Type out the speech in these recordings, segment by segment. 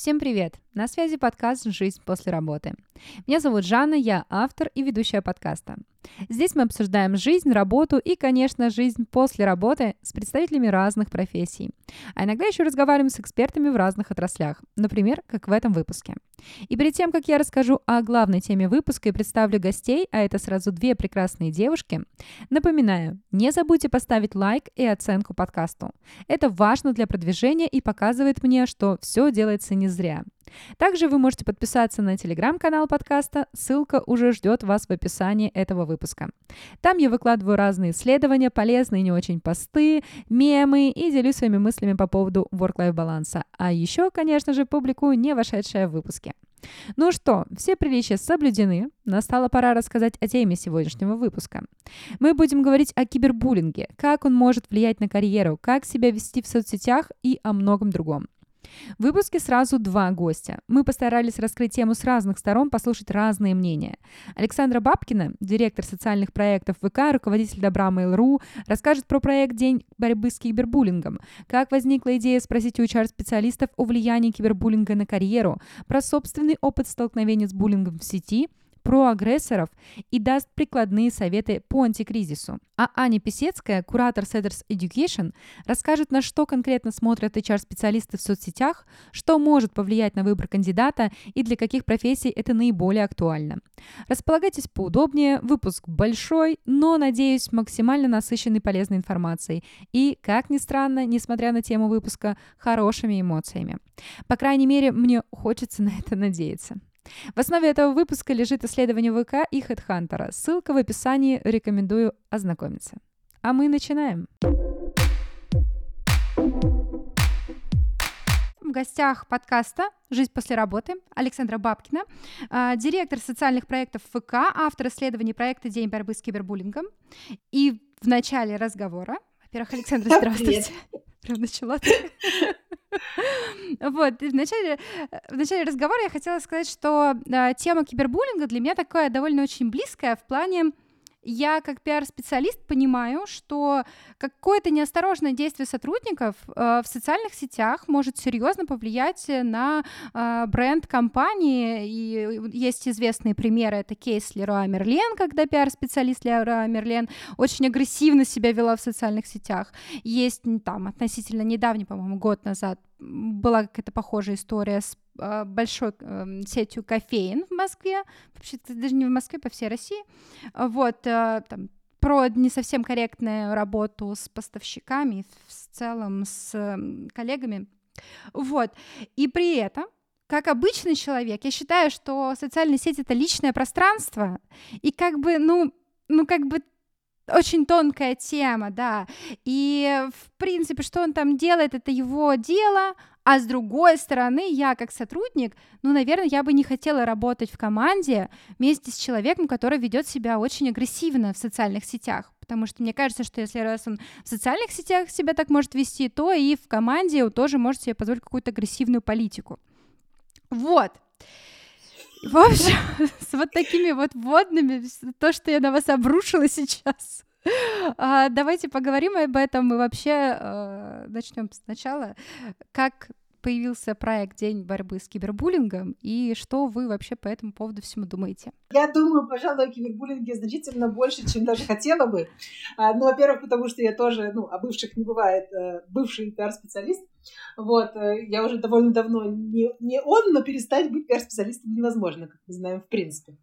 Всем привет! На связи подкаст «Жизнь после работы». Меня зовут Жанна, я автор и ведущая подкаста. Здесь мы обсуждаем жизнь, работу и, конечно, жизнь после работы с представителями разных профессий. А иногда еще разговариваем с экспертами в разных отраслях, например, как в этом выпуске. И перед тем, как я расскажу о главной теме выпуска и представлю гостей, а это сразу две прекрасные девушки, напоминаю, не забудьте поставить лайк и оценку подкасту. Это важно для продвижения и показывает мне, что все делается не зря. Также вы можете подписаться на телеграм-канал подкаста, ссылка уже ждет вас в описании этого выпуска. Там я выкладываю разные исследования, полезные и не очень посты, мемы и делюсь своими мыслями по поводу work-life баланса. А еще, конечно же, публикую не вошедшие в выпуске. Ну что, все приличия соблюдены. Настала пора рассказать о теме сегодняшнего выпуска. Мы будем говорить о кибербуллинге, как он может влиять на карьеру, как себя вести в соцсетях и о многом другом. В выпуске сразу два гостя. Мы постарались раскрыть тему с разных сторон, послушать разные мнения. Александра Бабкина, директор социальных проектов ВК, руководитель Добра Mail.ru, расскажет про проект «День борьбы с кибербуллингом», как возникла идея спросить у HR-специалистов о влиянии кибербуллинга на карьеру, про собственный опыт столкновения с буллингом в сети – про агрессоров и даст прикладные советы по антикризису. А Аня Писецкая, куратор Setters Education, расскажет, на что конкретно смотрят HR-специалисты в соцсетях, что может повлиять на выбор кандидата и для каких профессий это наиболее актуально. Располагайтесь поудобнее, выпуск большой, но, надеюсь, максимально насыщенный полезной информацией и, как ни странно, несмотря на тему выпуска, хорошими эмоциями. По крайней мере, мне хочется на это надеяться. В основе этого выпуска лежит исследование ВК и HeadHunter. Ссылка в описании, рекомендую ознакомиться. А мы начинаем. В гостях подкаста «Жизнь после работы» Александра Бабкина, а, директор социальных проектов ВК, автор исследований проекта «День борьбы с кибербуллингом». И в начале разговора, во-первых, Александра, здравствуйте. Прям начала. Вот, в начале, в начале разговора я хотела сказать, что э, тема кибербуллинга для меня такая довольно очень близкая в плане я как пиар-специалист понимаю, что какое-то неосторожное действие сотрудников э, в социальных сетях может серьезно повлиять на э, бренд компании. И есть известные примеры. Это кейс Леруа Мерлен, когда пиар-специалист Леруа Мерлен очень агрессивно себя вела в социальных сетях. Есть там относительно недавний, по-моему, год назад была какая-то похожая история с а, большой э, сетью кофеин в Москве, вообще даже не в Москве, по всей России, вот, э, там, про не совсем корректную работу с поставщиками, в целом с э, коллегами, вот, и при этом как обычный человек, я считаю, что социальная сеть это личное пространство, и как бы, ну, ну как бы очень тонкая тема, да. И, в принципе, что он там делает, это его дело, а с другой стороны, я как сотрудник, ну, наверное, я бы не хотела работать в команде вместе с человеком, который ведет себя очень агрессивно в социальных сетях. Потому что мне кажется, что если раз он в социальных сетях себя так может вести, то и в команде он тоже может себе позволить какую-то агрессивную политику. Вот. В общем, с вот такими вот водными, то, что я на вас обрушила сейчас, а, давайте поговорим об этом и вообще э, начнем сначала. Как появился проект День борьбы с кибербуллингом, и что вы вообще по этому поводу всему думаете? Я думаю, пожалуй, о кибербуллинге значительно больше, чем даже хотела бы. А, ну, во-первых, потому что я тоже, ну, о бывших не бывает, э, бывший пиар-специалист, вот, э, я уже довольно давно не, не он, но перестать быть пиар-специалистом невозможно, как мы знаем, в принципе.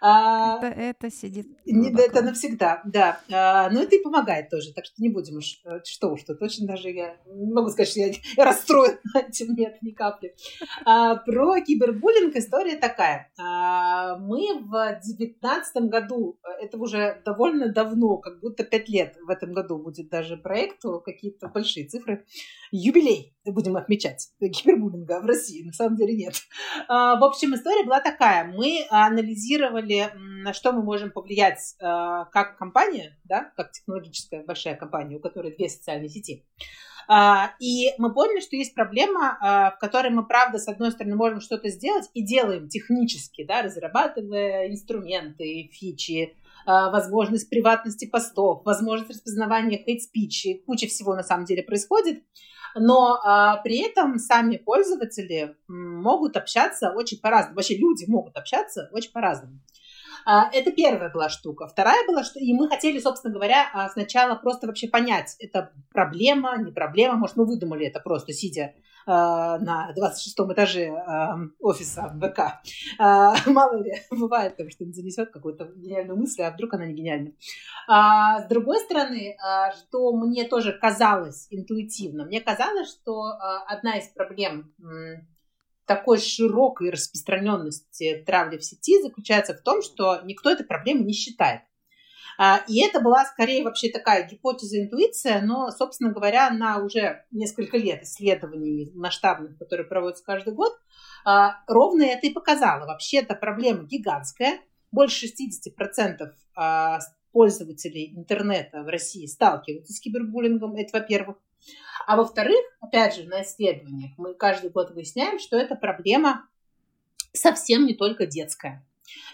А, это, это сидит не, Это навсегда, да. А, но это и помогает тоже, так что не будем уж, э, что уж тут, очень даже я не могу сказать, что я, я расстроена этим, нет, ни капли. А, про кибербуллинг история такая. А, мы в девятнадцатом году, э, это уже довольно давно, как будто пять лет в этом году будет даже проекту, какие-то большие цифры, юбилей будем отмечать кибербуллинга в России, на самом деле нет. А, в общем, история была такая. Мы анализировали, на что мы можем повлиять а, как компания, да, как технологическая большая компания, у которой две социальные сети. А, и мы поняли, что есть проблема, в которой мы, правда, с одной стороны, можем что-то сделать и делаем технически, да, разрабатывая инструменты, фичи, возможность приватности постов, возможность распознавания хейт-спич, куча всего на самом деле происходит. Но а, при этом сами пользователи могут общаться очень по-разному. Вообще люди могут общаться очень по-разному. А, это первая была штука. Вторая была, что и мы хотели, собственно говоря, сначала просто вообще понять, это проблема, не проблема. Может, мы выдумали это просто, сидя на 26 этаже офиса ВК. Мало ли, бывает, там что-нибудь занесет какую-то гениальную мысль, а вдруг она не гениальная. С другой стороны, что мне тоже казалось интуитивно, мне казалось, что одна из проблем такой широкой распространенности травли в сети заключается в том, что никто этой проблемы не считает. А, и это была скорее вообще такая гипотеза, интуиция, но, собственно говоря, на уже несколько лет исследований масштабных, которые проводятся каждый год, а, ровно это и показало. Вообще эта проблема гигантская. Больше 60% а, пользователей интернета в России сталкиваются с кибербуллингом, это во-первых. А во-вторых, опять же, на исследованиях мы каждый год выясняем, что эта проблема совсем не только детская.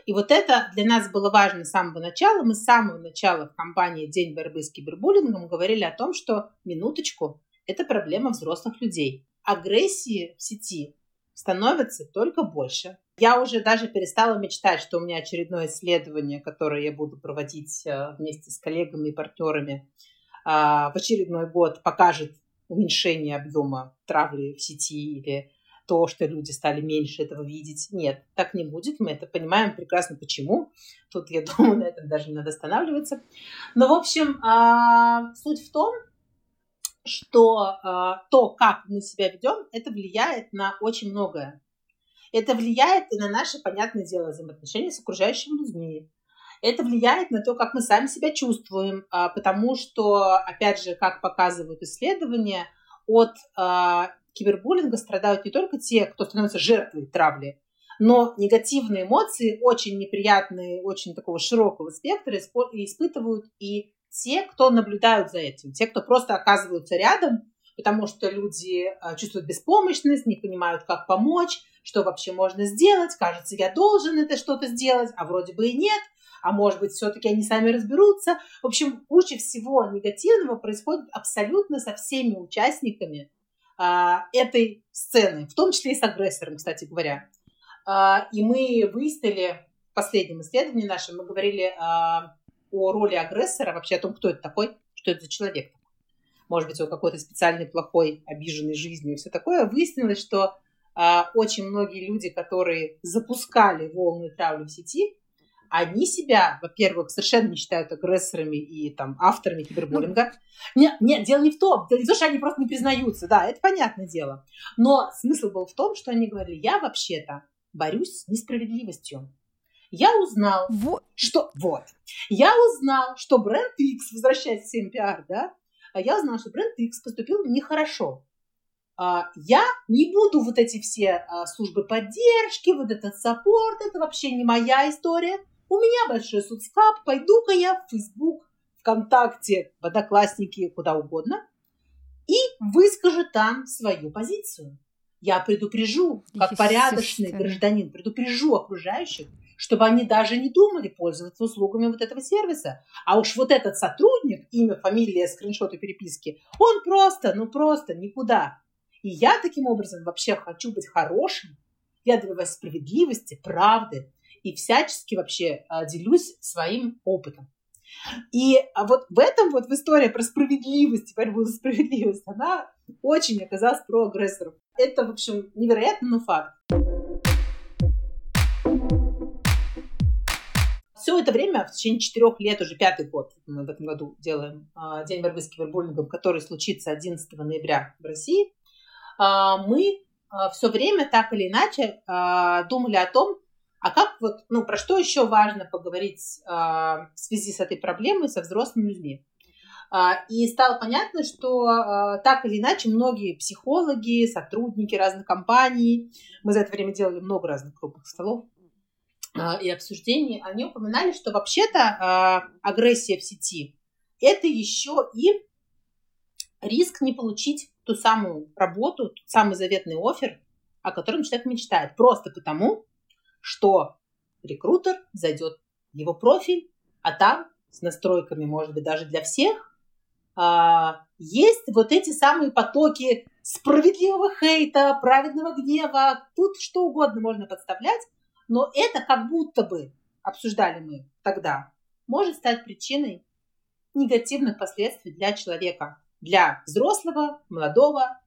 И вот это для нас было важно с самого начала. Мы с самого начала в компании «День борьбы с кибербуллингом» говорили о том, что, минуточку, это проблема взрослых людей. Агрессии в сети становится только больше. Я уже даже перестала мечтать, что у меня очередное исследование, которое я буду проводить э, вместе с коллегами и партнерами а, в очередной год, покажет уменьшение объема травли в сети или то, что люди стали меньше этого видеть. Нет, так не будет. Мы это понимаем прекрасно, почему. Тут, я думаю, на этом даже не надо останавливаться. Но, в общем, а, суть в том, что то, как мы себя ведем, это влияет на очень многое. Это влияет и на наши, понятное дело, взаимоотношения с окружающими людьми. Это влияет на то, как мы сами себя чувствуем, а, потому что, опять же, как показывают исследования, от а, кибербуллинга страдают не только те, кто становится жертвой травли, но негативные эмоции, очень неприятные, очень такого широкого спектра испытывают и те, кто наблюдают за этим, те, кто просто оказываются рядом, потому что люди а, чувствуют беспомощность, не понимают, как помочь, что вообще можно сделать, кажется, я должен это что-то сделать, а вроде бы и нет, а может быть, все-таки они сами разберутся. В общем, куча всего негативного происходит абсолютно со всеми участниками а, этой сцены, в том числе и с агрессором, кстати говоря. А, и мы выяснили в последнем исследовании нашем, мы говорили а, о роли агрессора, вообще о том, кто это такой, что это за человек. Может быть, он какой-то специальный плохой, обиженный жизнью и все такое. Выяснилось, что а, очень многие люди, которые запускали волны травли в сети, они себя, во-первых, совершенно не считают агрессорами и там авторами кибербуллинга. Ну, нет, нет, дело не в том, дело не в том, что они просто не признаются, да, это понятное дело. Но смысл был в том, что они говорили, я вообще-то борюсь с несправедливостью. Я узнал, вот. что вот, я узнал, что бренд X, возвращаясь к CMPR, да, я узнал, что бренд X поступил нехорошо. А, я не буду вот эти все а, службы поддержки, вот этот саппорт, это вообще не моя история. У меня большой соцхаб, пойду-ка я в Facebook, ВКонтакте, в Одноклассники, куда угодно, и выскажу там свою позицию. Я предупрежу, как порядочный гражданин, предупрежу окружающих, чтобы они даже не думали пользоваться услугами вот этого сервиса. А уж вот этот сотрудник, имя, фамилия, скриншоты переписки, он просто, ну просто никуда. И я таким образом вообще хочу быть хорошим, я добиваюсь справедливости, правды и всячески вообще а, делюсь своим опытом. И а вот в этом вот в истории про справедливость, борьбу за справедливость, она очень оказалась про агрессоров. Это, в общем, невероятно, но факт. Все это время, в течение четырех лет, уже пятый год, мы в этом году делаем а, День борьбы с кибербуллингом, который случится 11 ноября в России, мы все время так или иначе думали о том, а как вот, ну, про что еще важно поговорить в связи с этой проблемой со взрослыми людьми. И стало понятно, что так или иначе многие психологи, сотрудники разных компаний, мы за это время делали много разных круглых столов и обсуждений, они упоминали, что вообще-то агрессия в сети – это еще и риск не получить ту самую работу, тот самый заветный офер, о котором человек мечтает. Просто потому, что рекрутер зайдет в его профиль, а там с настройками, может быть, даже для всех, а, есть вот эти самые потоки справедливого хейта, праведного гнева, тут что угодно можно подставлять, но это как будто бы, обсуждали мы тогда, может стать причиной негативных последствий для человека, для взрослого, молодого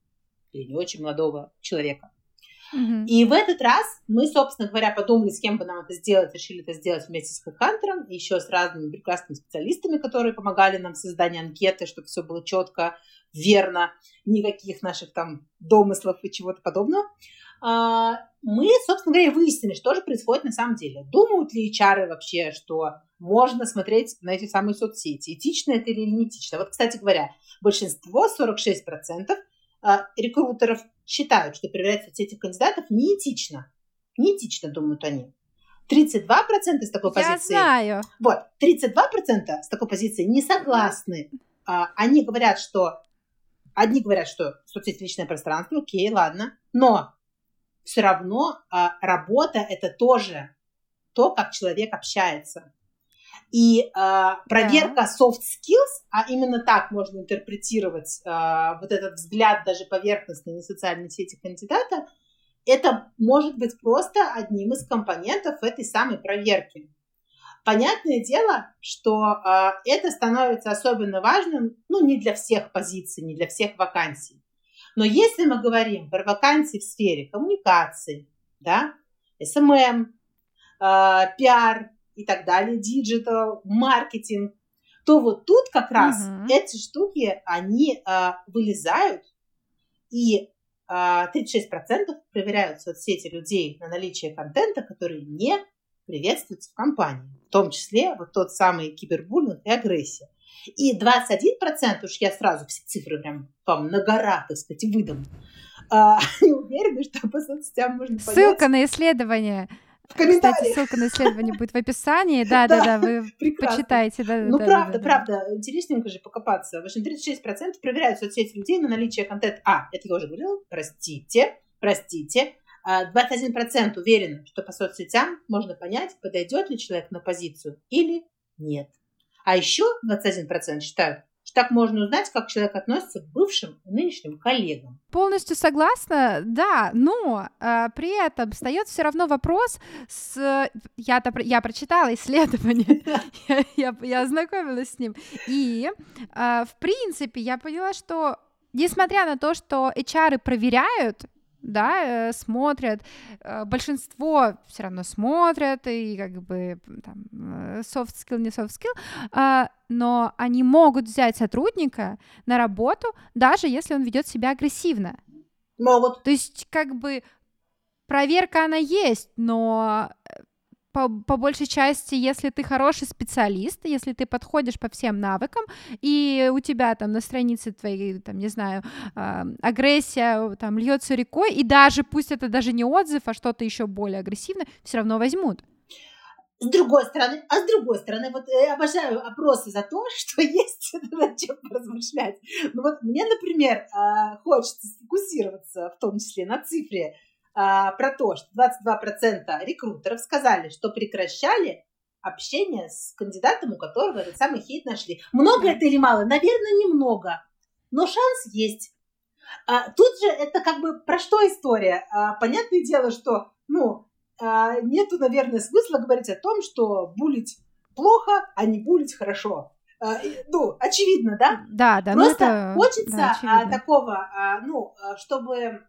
или не очень молодого человека. Mm-hmm. И в этот раз мы, собственно говоря, подумали, с кем бы нам это сделать, решили это сделать вместе с Хэкхантером, еще с разными прекрасными специалистами, которые помогали нам в создании анкеты, чтобы все было четко, верно, никаких наших там домыслов и чего-то подобного. А, мы, собственно говоря, выяснили, что же происходит на самом деле. Думают ли HR вообще, что можно смотреть на эти самые соцсети, этично это или не этично. Вот, кстати говоря, большинство, 46% а, рекрутеров считают, что проверять соцсети кандидатов неэтично. Неэтично, думают они. 32% с такой Я позиции... знаю. Вот, 32% с такой позиции не согласны. А, они говорят, что... Одни говорят, что соцсети личное пространство, окей, ладно. Но все равно а, работа – это тоже то, как человек общается. И э, проверка yeah. soft skills, а именно так можно интерпретировать э, вот этот взгляд даже поверхностный на социальные сети кандидата, это может быть просто одним из компонентов этой самой проверки. Понятное дело, что э, это становится особенно важным, ну, не для всех позиций, не для всех вакансий. Но если мы говорим про вакансии в сфере коммуникации, да, SMM, э, пиар, и так далее, digital, маркетинг, то вот тут как раз угу. эти штуки, они а, вылезают, и а, 36% проверяют соцсети людей на наличие контента, который не приветствуется в компании, в том числе вот тот самый кибербуллинг и агрессия. И 21%, уж я сразу все цифры прям вам на гора, так сказать, выдам, а, не уверены, что по соцсетям можно понять... Ссылка на исследование. Кстати, ссылка на исследование будет в описании. Да, да, да, вы почитайте. Да, ну, да, правда, да, правда. Интересненько же покопаться. В общем, 36% проверяют соцсети людей на наличие контента. А, это я уже говорила. Простите, простите. 21% а, уверены, что по соцсетям можно понять, подойдет ли человек на позицию или нет. А еще 21% считают, что так можно узнать, как человек относится к бывшим и нынешним коллегам. Полностью согласна, да, но э, при этом встает все равно вопрос с... Я-то я прочитала исследование, я, я, я ознакомилась с ним, и э, в принципе я поняла, что несмотря на то, что HR проверяют да, э, смотрят, э, большинство все равно смотрят, и как бы там э, soft skill, не soft skill, но они могут взять сотрудника на работу, даже если он ведет себя агрессивно. Могут. То есть, как бы, проверка она есть, но по, по большей части, если ты хороший специалист, если ты подходишь по всем навыкам, и у тебя там на странице твоей, там, не знаю, э, агрессия там льется рекой, и даже пусть это даже не отзыв, а что-то еще более агрессивное, все равно возьмут. С другой стороны, а с другой стороны, вот я обожаю опросы за то, что есть над чем размышлять. Ну вот мне, например, а, хочется сфокусироваться в том числе на цифре а, про то, что 22% рекрутеров сказали, что прекращали общение с кандидатом, у которого этот самый хейт нашли. Много это или мало? Наверное, немного. Но шанс есть. А, тут же это как бы про что история? А, понятное дело, что ну, а, нету, наверное, смысла говорить о том, что булить плохо, а не булить хорошо. А, ну, очевидно, да? Да, да. Ну Просто это, хочется да, такого, а, ну, а, чтобы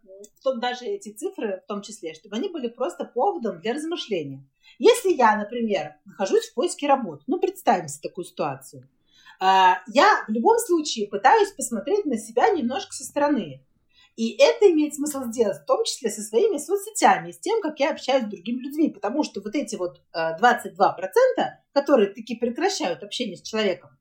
тут даже эти цифры в том числе, чтобы они были просто поводом для размышления. Если я, например, нахожусь в поиске работы, ну, представим себе такую ситуацию, а, я в любом случае пытаюсь посмотреть на себя немножко со стороны. И это имеет смысл сделать, в том числе со своими соцсетями, с тем, как я общаюсь с другими людьми, потому что вот эти вот 22%, которые таки прекращают общение с человеком,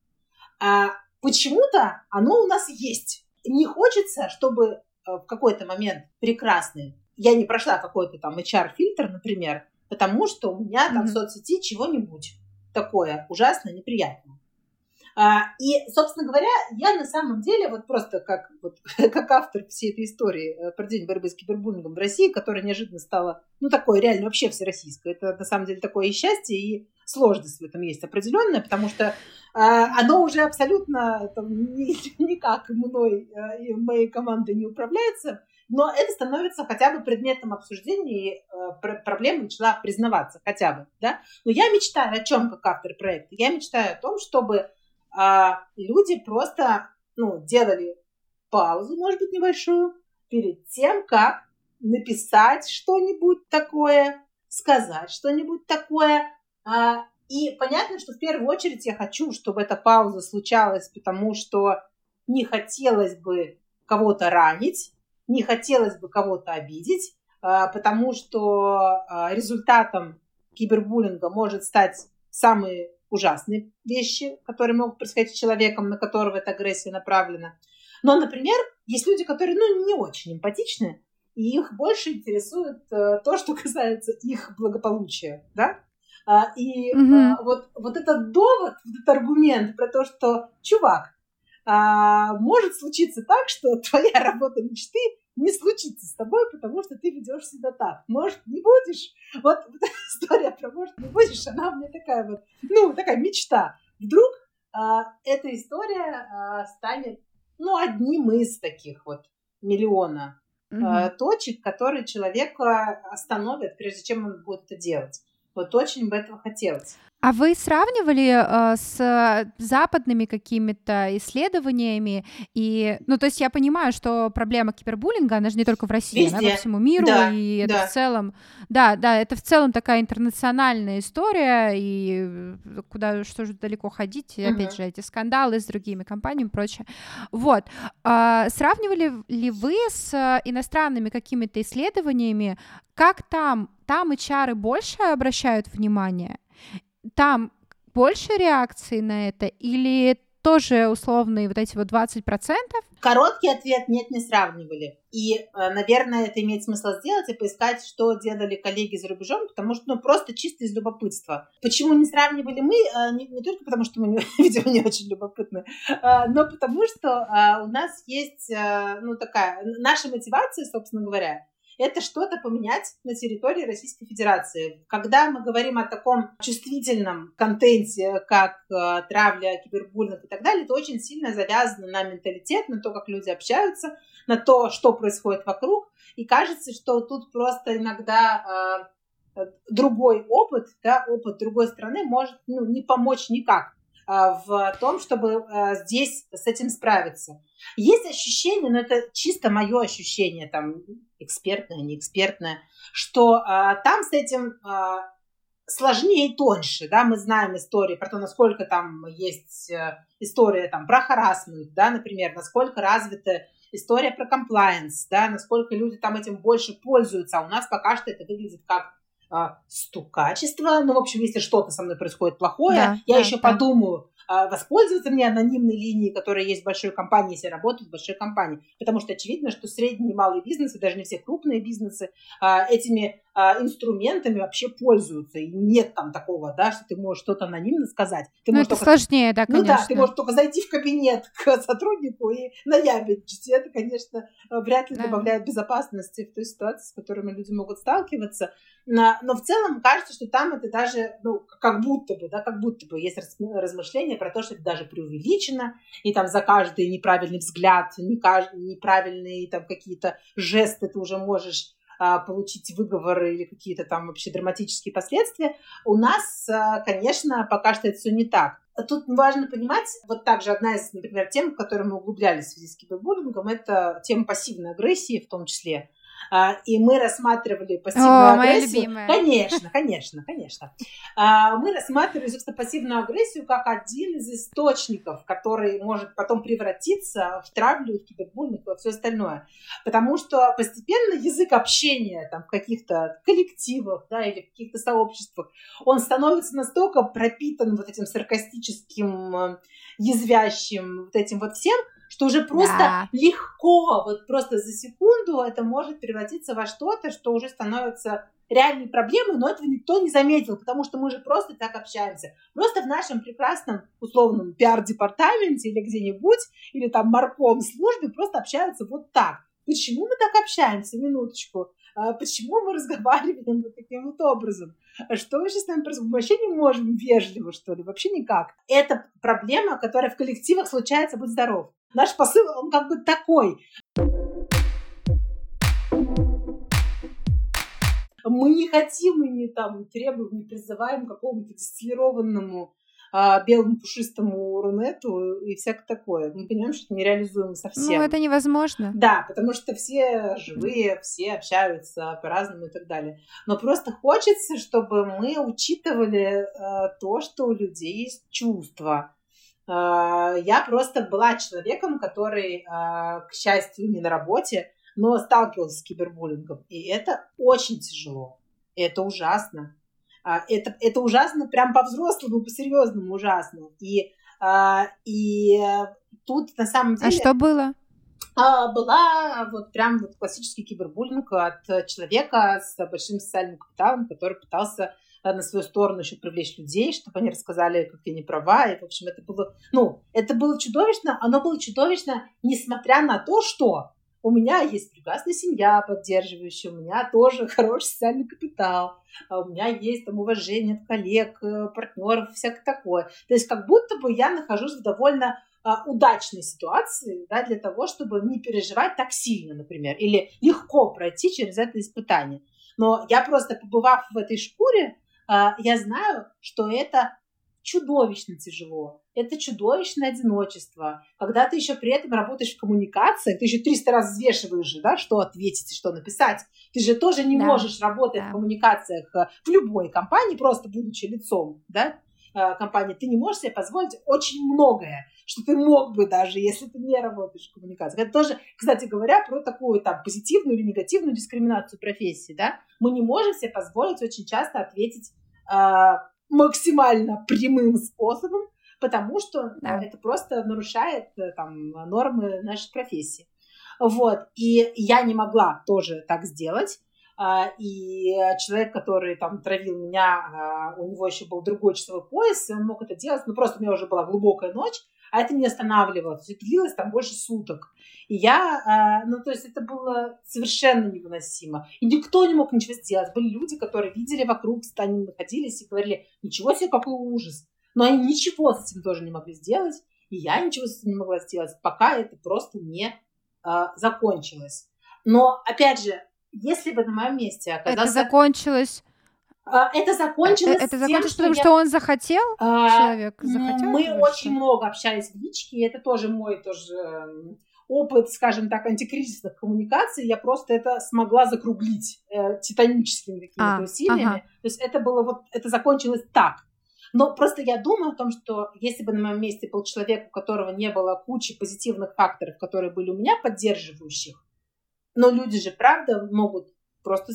а почему-то оно у нас есть. Не хочется, чтобы э, в какой-то момент прекрасный я не прошла какой-то там HR-фильтр, например, потому что у меня там mm-hmm. в соцсети чего-нибудь такое ужасно неприятное. А, и, собственно говоря, я на самом деле, вот просто как, вот, как автор всей этой истории э, про День борьбы с кибербуллингом в России, которая неожиданно стала, ну, такой реально вообще всероссийской, это на самом деле такое и счастье, и сложность в этом есть определенная, потому что э, оно уже абсолютно там, ни, никак мной э, и моей командой не управляется, но это становится хотя бы предметом обсуждения, и э, проблема начала признаваться хотя бы, да. Но я мечтаю о чем как автор проекта? Я мечтаю о том, чтобы а люди просто ну, делали паузу, может быть, небольшую, перед тем, как написать что-нибудь такое, сказать что-нибудь такое. А, и понятно, что в первую очередь я хочу, чтобы эта пауза случалась, потому что не хотелось бы кого-то ранить, не хотелось бы кого-то обидеть, а, потому что а, результатом кибербуллинга может стать самый ужасные вещи, которые могут происходить с человеком, на которого эта агрессия направлена. Но, например, есть люди, которые ну, не очень эмпатичны, и их больше интересует э, то, что касается их благополучия, да? А, и угу. а, вот, вот этот довод, вот этот аргумент про то, что, чувак, а, может случиться так, что твоя работа мечты не случится с тобой, потому что ты ведешь себя так. Может, не будешь? Вот, вот история про может, не будешь, она у меня такая вот, ну, такая мечта. Вдруг а, эта история а, станет, ну, одним из таких вот миллиона mm-hmm. а, точек, которые человека остановят, прежде чем он будет это делать. Вот очень бы этого хотелось. А вы сравнивали э, с западными какими-то исследованиями? И, ну, то есть я понимаю, что проблема кибербуллинга, она же не только в России, Везде. она по всему миру, да, и да. это в целом, да, да, это в целом такая интернациональная история, и куда, что же далеко ходить, угу. опять же, эти скандалы с другими компаниями и прочее. Вот. А, сравнивали ли вы с иностранными какими-то исследованиями, как там, там HR больше обращают внимание? Там больше реакции на это или тоже условные вот эти вот 20%? Короткий ответ – нет, не сравнивали. И, э, наверное, это имеет смысл сделать и поискать, что делали коллеги за рубежом, потому что, ну, просто чисто из любопытства. Почему не сравнивали мы? Э, не, не только потому, что мы, видимо, не очень любопытны, э, но потому что у нас есть, ну, такая, наша мотивация, собственно говоря, это что-то поменять на территории Российской Федерации. Когда мы говорим о таком чувствительном контенте, как э, травля, кибербуллинг и так далее, это очень сильно завязано на менталитет, на то, как люди общаются, на то, что происходит вокруг. И кажется, что тут просто иногда э, другой опыт, да, опыт другой страны может ну, не помочь никак э, в том, чтобы э, здесь с этим справиться. Есть ощущение, но это чисто мое ощущение, там, экспертное, не экспертное, что а, там с этим а, сложнее и тоньше, да, мы знаем истории про то, насколько там есть э, история там про харасмент, да, например, насколько развита история про комплайенс, да, насколько люди там этим больше пользуются, а у нас пока что это выглядит как а, стукачество, ну, в общем, если что-то со мной происходит плохое, да, я да, еще да. подумаю, воспользоваться мне анонимной линией, которая есть в большой компании, если работают в большой компании. Потому что очевидно, что средний и малый бизнес, и даже не все крупные бизнесы, а, этими а, инструментами вообще пользуются. И нет там такого, да, что ты можешь что-то анонимно сказать. Ты ну, это только... сложнее, да, конечно. Ну да, ты можешь только зайти в кабинет к сотруднику и наябедничать. Это, конечно, вряд ли да. добавляет безопасности в той ситуации, с которыми люди могут сталкиваться. Но в целом кажется, что там это даже, ну, как будто бы, да, как будто бы есть размышления про то, что это даже преувеличено, и там за каждый неправильный взгляд, неправильные там какие-то жесты ты уже можешь получить выговоры или какие-то там вообще драматические последствия. У нас, а, конечно, пока что это все не так. Тут важно понимать, вот также одна из, например, тем, в которую мы углублялись в связи с кибербуллингом, это тема пассивной агрессии в том числе. А, и мы рассматривали пассивную О, агрессию. Моя любимая. Конечно, конечно, конечно. А, мы рассматривали, собственно, пассивную агрессию как один из источников, который может потом превратиться в травлю, в кибербуллинг и все остальное. Потому что постепенно язык общения там, в каких-то коллективах да, или в каких-то сообществах, он становится настолько пропитан вот этим саркастическим, э, язвящим, вот этим вот всем, что уже просто да. легко, вот просто за секунду это может превратиться во что-то, что уже становится реальные проблемы, но этого никто не заметил, потому что мы же просто так общаемся. Просто в нашем прекрасном условном пиар-департаменте или где-нибудь, или там марком службе просто общаются вот так. Почему мы так общаемся? Минуточку. А почему мы разговариваем вот таким вот образом? А что вообще с нами происходит? Мы вообще не можем вежливо, что ли? Вообще никак. Это проблема, которая в коллективах случается, будь здоров. Наш посыл, он как бы такой. Мы не хотим мы не там требуем, не призываем к какому-то дистиллированному а, белому пушистому рунету и всякое такое. Мы понимаем, что это нереализуемо совсем. Ну, это невозможно. Да, потому что все живые, все общаются по-разному и так далее. Но просто хочется, чтобы мы учитывали э, то, что у людей есть чувства. Э, я просто была человеком, который, э, к счастью, не на работе, но сталкивался с кибербуллингом. И это очень тяжело. Это ужасно. А, это, это ужасно прям по-взрослому, по-серьезному ужасно. И, а, и тут на самом а деле... А что было? Была вот прям вот классический кибербуллинг от человека с большим социальным капиталом, который пытался на свою сторону еще привлечь людей, чтобы они рассказали, как я не права. И, в общем, это было, ну, это было чудовищно. Оно было чудовищно, несмотря на то, что у меня есть прекрасная семья поддерживающая, у меня тоже хороший социальный капитал, а у меня есть там уважение от коллег, э, партнеров, всякое такое. То есть как будто бы я нахожусь в довольно удачной ситуации да, для того, чтобы не переживать так сильно, например, или легко пройти через это испытание. Но я просто, побывав в этой шкуре, я знаю, что это чудовищно тяжело. Это чудовищное одиночество. Когда ты еще при этом работаешь в коммуникации, ты еще 300 раз взвешиваешь же, да, что ответить и что написать. Ты же тоже не да. можешь работать да. в коммуникациях э, в любой компании, просто будучи лицом, да, компании. Ты не можешь себе позволить очень многое, что ты мог бы даже, если ты не работаешь в коммуникациях. Это тоже, кстати говоря, про такую там позитивную или негативную дискриминацию профессии, да. Мы не можем себе позволить очень часто ответить э, максимально прямым способом, потому что да. это просто нарушает э, там, нормы нашей профессии. Вот. И я не могла тоже так сделать. А, и человек, который там травил меня, а, у него еще был другой часовой пояс, и он мог это делать, ну просто у меня уже была глубокая ночь, а это не останавливалось. Это длилось там больше суток. И я, а, ну, то есть это было совершенно невыносимо. И никто не мог ничего сделать. Были люди, которые видели вокруг, они находились и говорили, ничего себе, какой ужас. Но они ничего с этим тоже не могли сделать. И я ничего с этим не могла сделать, пока это просто не закончилось. Но, опять же, если бы на моем месте оказался... Это закончилось а, это закончилось. Это, закончилось, тем, потому что, я... что он захотел, а, человек захотел. Мы очень много общались в личке, это тоже мой тоже опыт, скажем так, антикризисных коммуникаций. Я просто это смогла закруглить э, титаническими какими-то а, усилиями. Ага. То есть это было вот, это закончилось так. Но просто я думаю о том, что если бы на моем месте был человек, у которого не было кучи позитивных факторов, которые были у меня поддерживающих, но люди же, правда, могут просто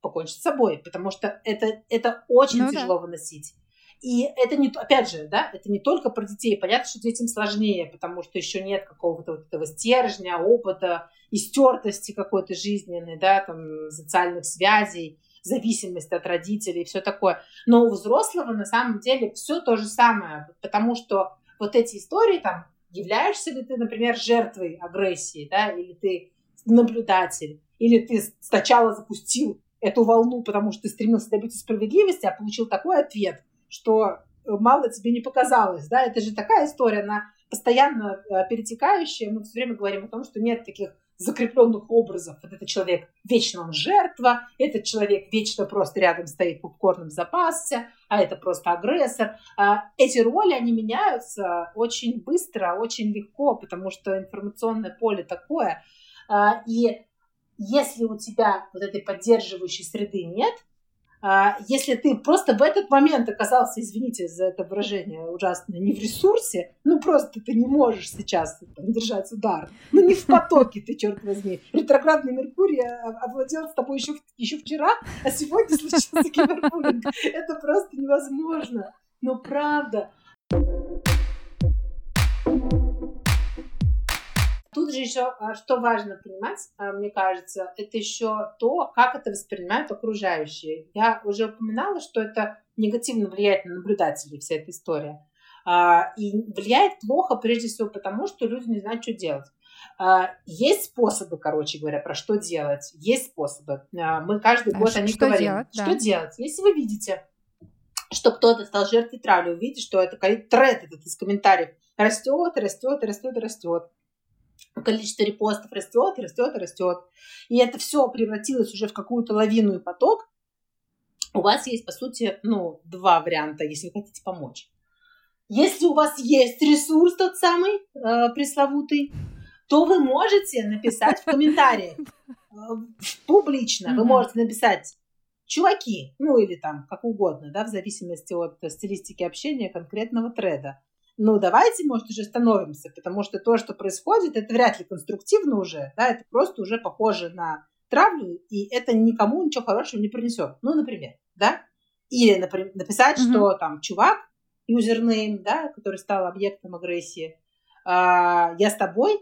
покончить с собой, потому что это, это очень ну, тяжело да. выносить. И это не, опять же, да, это не только про детей. Понятно, что детям сложнее, потому что еще нет какого-то вот этого стержня, опыта, истертости какой-то жизненной, да, там, социальных связей, зависимости от родителей и все такое. Но у взрослого на самом деле все то же самое, потому что вот эти истории, там, являешься ли ты, например, жертвой агрессии, да, или ты наблюдатель, или ты сначала запустил эту волну, потому что ты стремился добиться справедливости, а получил такой ответ, что мало тебе не показалось, да, это же такая история, она постоянно э, перетекающая, мы все время говорим о том, что нет таких закрепленных образов. Вот этот человек вечно он жертва, этот человек вечно просто рядом стоит попкорном запасся, а это просто агрессор. А эти роли, они меняются очень быстро, очень легко, потому что информационное поле такое. А, и если у тебя вот этой поддерживающей среды нет, а, если ты просто в этот момент оказался, извините за это выражение ужасное, не в ресурсе, ну просто ты не можешь сейчас там, держать удар, ну не в потоке ты, черт возьми. Ретроградный Меркурий овладел с тобой еще, еще вчера, а сегодня случился кибербуллинг. Это просто невозможно. Но правда. Тут же еще, а, что важно понимать, а, мне кажется, это еще то, как это воспринимают окружающие. Я уже упоминала, что это негативно влияет на наблюдателей, вся эта история. А, и влияет плохо, прежде всего, потому что люди не знают, что делать. Есть способы, короче говоря, про что делать. Есть способы. Мы каждый год о них говорим. Делать, да. Что делать? Если вы видите, что кто-то стал жертвой травли, увидите, что это тред этот из комментариев растет, растет, растет, растет количество репостов растет, растет, растет, и это все превратилось уже в какую-то лавину и поток, у вас есть, по сути, ну, два варианта, если вы хотите помочь. Если у вас есть ресурс тот самый э, пресловутый, то вы можете написать в комментариях э, публично. Вы можете написать чуваки, ну или там как угодно, да, в зависимости от стилистики общения конкретного треда ну, давайте, может, уже становимся, потому что то, что происходит, это вряд ли конструктивно уже, да, это просто уже похоже на травлю, и это никому ничего хорошего не принесет. Ну, например, да? Или например, написать, mm-hmm. что там чувак, юзернейм, да, который стал объектом агрессии, э, я с тобой,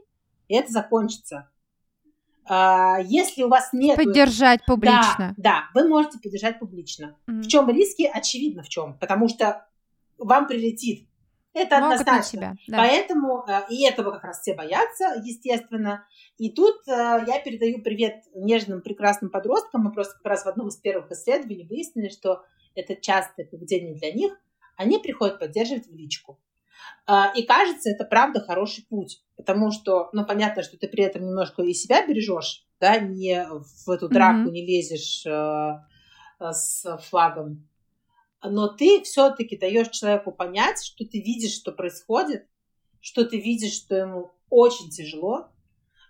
и это закончится. Э, если у вас нет... Поддержать публично. Да, да, вы можете поддержать публично. Mm-hmm. В чем риски? Очевидно в чем. Потому что вам прилетит это Могут однозначно. Себя, да. Поэтому э, и этого как раз все боятся, естественно. И тут э, я передаю привет нежным, прекрасным подросткам. Мы просто как раз в одном из первых исследований выяснили, что это частое поведение для них. Они приходят поддерживать в личку. Э, и кажется, это правда хороший путь, потому что, ну, понятно, что ты при этом немножко и себя бережешь, да, не в эту драку mm-hmm. не лезешь с флагом но ты все-таки даешь человеку понять, что ты видишь, что происходит, что ты видишь, что ему очень тяжело,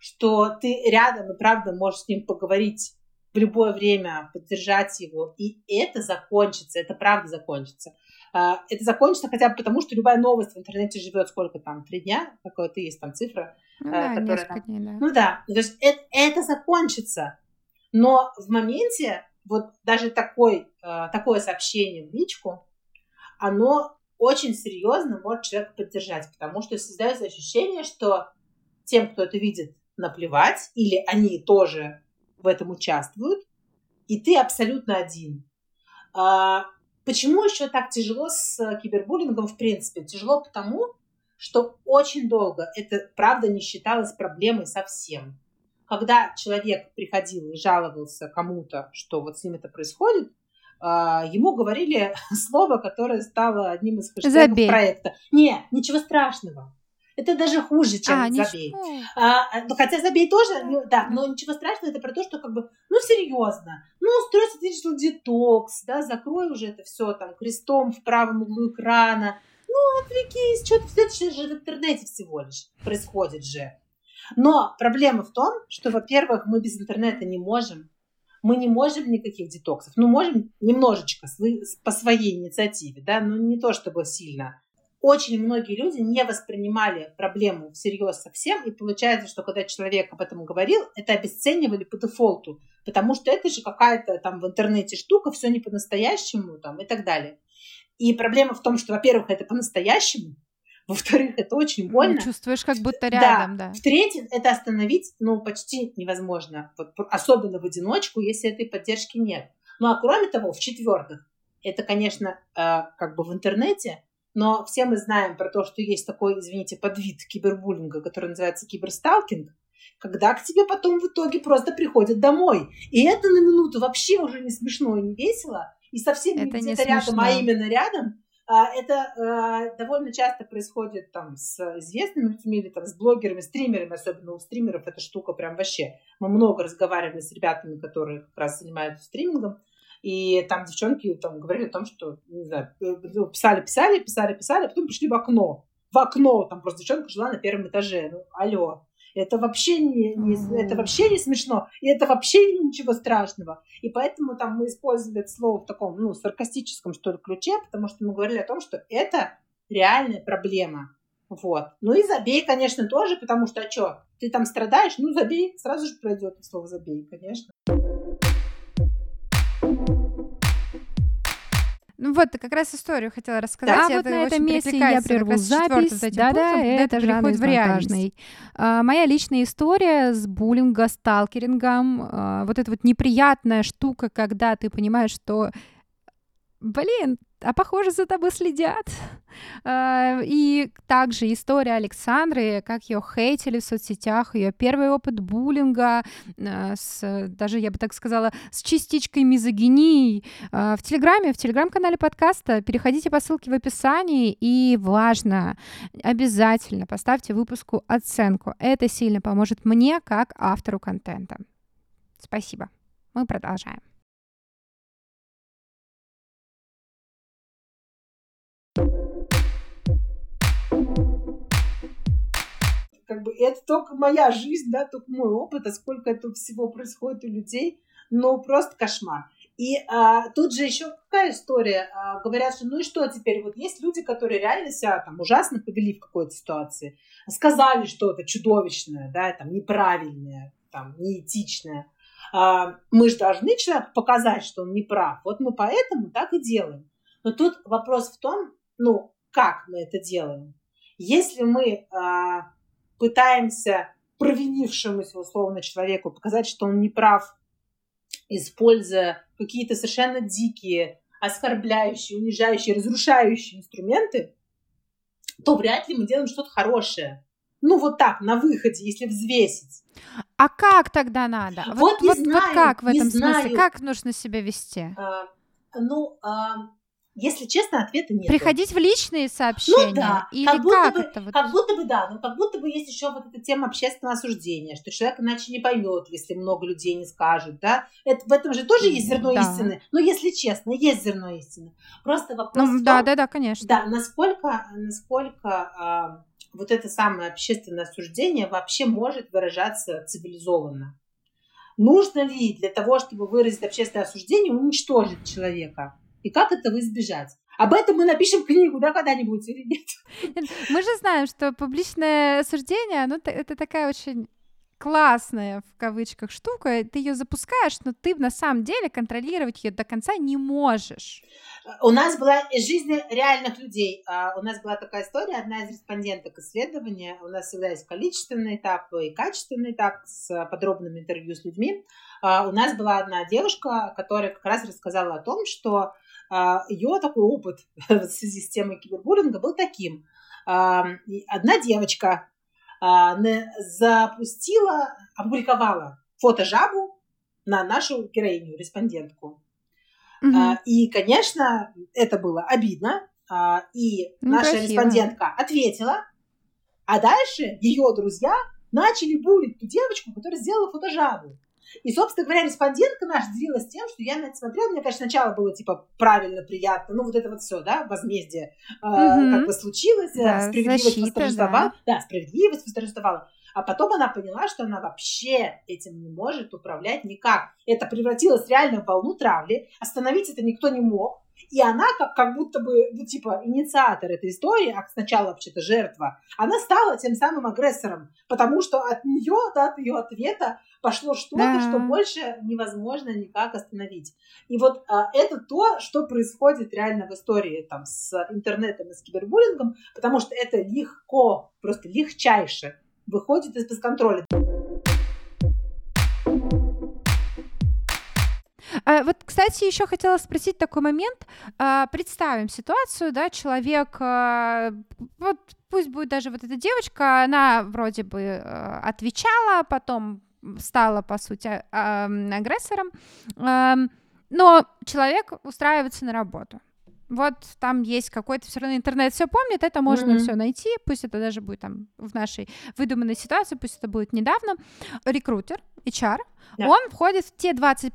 что ты рядом и правда можешь с ним поговорить в любое время, поддержать его, и это закончится, это правда закончится. А, это закончится хотя бы потому, что любая новость в интернете живет сколько там, три дня, какая-то есть там цифра, ну, э, да, которая. Дней, да. Ну да, то есть это, это закончится. Но в моменте вот даже такой, э, такое сообщение в личку, оно очень серьезно может человека поддержать, потому что создается ощущение, что тем, кто это видит, наплевать, или они тоже в этом участвуют, и ты абсолютно один. А, почему еще так тяжело с кибербуллингом в принципе? Тяжело потому, что очень долго это, правда, не считалось проблемой совсем когда человек приходил и жаловался кому-то, что вот с ним это происходит, а, ему говорили слово, которое стало одним из хэштегов забей. проекта. Не, ничего страшного. Это даже хуже, чем а, забей. А, ну, хотя забей тоже, ну, да, но ничего страшного, это про то, что как бы, ну, серьезно, ну, устройство digital детокс, да, закрой уже это все там крестом в правом углу экрана, ну, отвлекись, что-то все же в интернете всего лишь происходит же. Но проблема в том, что, во-первых, мы без интернета не можем. Мы не можем никаких детоксов. Ну, можем немножечко по своей инициативе, да, но не то чтобы сильно. Очень многие люди не воспринимали проблему всерьез совсем, и получается, что когда человек об этом говорил, это обесценивали по дефолту, потому что это же какая-то там в интернете штука, все не по-настоящему там и так далее. И проблема в том, что, во-первых, это по-настоящему, во-вторых, это очень ну, больно. чувствуешь, как будто рядом, да. да. В-третьих, это остановить, ну, почти невозможно. Вот, особенно в одиночку, если этой поддержки нет. Ну, а кроме того, в-четвертых, это, конечно, э, как бы в интернете, но все мы знаем про то, что есть такой, извините, подвид кибербуллинга, который называется киберсталкинг, когда к тебе потом в итоге просто приходят домой. И это на минуту вообще уже не смешно и не весело, и совсем это не где-то рядом, а именно рядом, это э, довольно часто происходит там с известными людьми или там с блогерами, стримерами, особенно у стримеров эта штука прям вообще. Мы много разговаривали с ребятами, которые как раз занимаются стримингом, и там девчонки там говорили о том, что, не знаю, э, ну, писали, писали, писали, писали, а потом пришли в окно. В окно, там просто девчонка жила на первом этаже. Ну, алло. Это вообще не, не, это вообще не смешно, и это вообще ничего страшного. И поэтому там мы использовали это слово в таком, ну, саркастическом, что ли, ключе, потому что мы говорили о том, что это реальная проблема. Вот. Ну и забей, конечно, тоже, потому что, а что, ты там страдаешь, ну забей, сразу же пройдет слово забей, конечно. Ну вот, как раз историю хотела рассказать. Да, вот на этом месте я прерву запись. Да-да, это Жанна из Монтажной. А, моя личная история с буллинга, сталкерингом. А, вот эта вот неприятная штука, когда ты понимаешь, что блин, а похоже, за тобой следят. А, и также история Александры, как ее хейтили в соцсетях, ее первый опыт буллинга, а, с, даже, я бы так сказала, с частичкой мизогинии. А, в Телеграме, в Телеграм-канале подкаста переходите по ссылке в описании, и важно, обязательно поставьте выпуску оценку. Это сильно поможет мне, как автору контента. Спасибо. Мы продолжаем. Как бы это только моя жизнь, да, только мой опыт, а сколько этого всего происходит у людей, ну просто кошмар. И а, тут же еще какая история? А, говорят, что ну и что теперь? Вот есть люди, которые реально себя там ужасно повели в какой-то ситуации, сказали что-то чудовищное, да, там неправильное, там неэтичное. А, мы же должны человеку показать, что он не прав. Вот мы поэтому так и делаем. Но тут вопрос в том, ну, как мы это делаем. Если мы а, пытаемся провинившемуся условно человеку показать, что он не прав, используя какие-то совершенно дикие, оскорбляющие, унижающие, разрушающие инструменты, то вряд ли мы делаем что-то хорошее. Ну, вот так, на выходе, если взвесить. А как тогда надо? Вот, вот, вот, знаю, вот как в этом знаю. смысле? Как нужно себя вести? А, ну, а, если честно, ответа нет. Приходить в личные сообщения? Ну да, Или как, будто как бы, это вот? как будто бы да, но как будто бы есть еще вот эта тема общественного осуждения, что человек иначе не поймет, если много людей не скажут, да. Это, в этом же тоже есть зерно да. истины. Но если честно, есть зерно истины. Просто вопрос ну, в да, том, да, да, конечно. Да, насколько, насколько а, вот это самое общественное осуждение вообще может выражаться цивилизованно. Нужно ли для того, чтобы выразить общественное осуждение, уничтожить человека? И как этого избежать? Об этом мы напишем книгу, да, когда-нибудь или нет? Мы же знаем, что публичное осуждение, ну, это такая очень классная в кавычках штука, ты ее запускаешь, но ты на самом деле контролировать ее до конца не можешь. У нас была из жизни реальных людей. А, у нас была такая история, одна из респонденток исследования. У нас всегда есть количественный этап и качественный этап с подробным интервью с людьми. А, у нас была одна девушка, которая как раз рассказала о том, что ее такой опыт в связи с темой кибербуллинга был таким. Одна девочка запустила, опубликовала фото жабу на нашу героиню, респондентку. Угу. И, конечно, это было обидно. И ну, наша респондентка ответила, а дальше ее друзья начали булить ту девочку, которая сделала фотожабу. И, собственно говоря, респондентка наша делилась тем, что я на это смотрела. Мне, конечно, сначала было типа правильно, приятно. Ну, вот это вот все, да, возмездие э, как бы случилось, да, справедливость защита, восторжествовала. Да. да, справедливость восторжествовала. А потом она поняла, что она вообще этим не может управлять никак. Это превратилось реально в волну травли. Остановить это никто не мог. И она как, как будто бы, ну, типа, инициатор этой истории, а сначала вообще-то жертва, она стала тем самым агрессором, потому что от нее, да, от ее ответа пошло что-то, да. что больше невозможно никак остановить. И вот а, это то, что происходит реально в истории там, с интернетом и с кибербуллингом, потому что это легко, просто легчайше выходит из-под контроля. А, вот, кстати, еще хотела спросить такой момент. А, представим ситуацию, да, человек, а, вот пусть будет даже вот эта девочка, она вроде бы э, отвечала, потом стала, по сути, агрессором, но человек устраивается на работу вот там есть какой-то все равно интернет все помнит, это можно mm-hmm. все найти, пусть это даже будет там в нашей выдуманной ситуации, пусть это будет недавно. Рекрутер, HR, yeah. он входит в те 20%,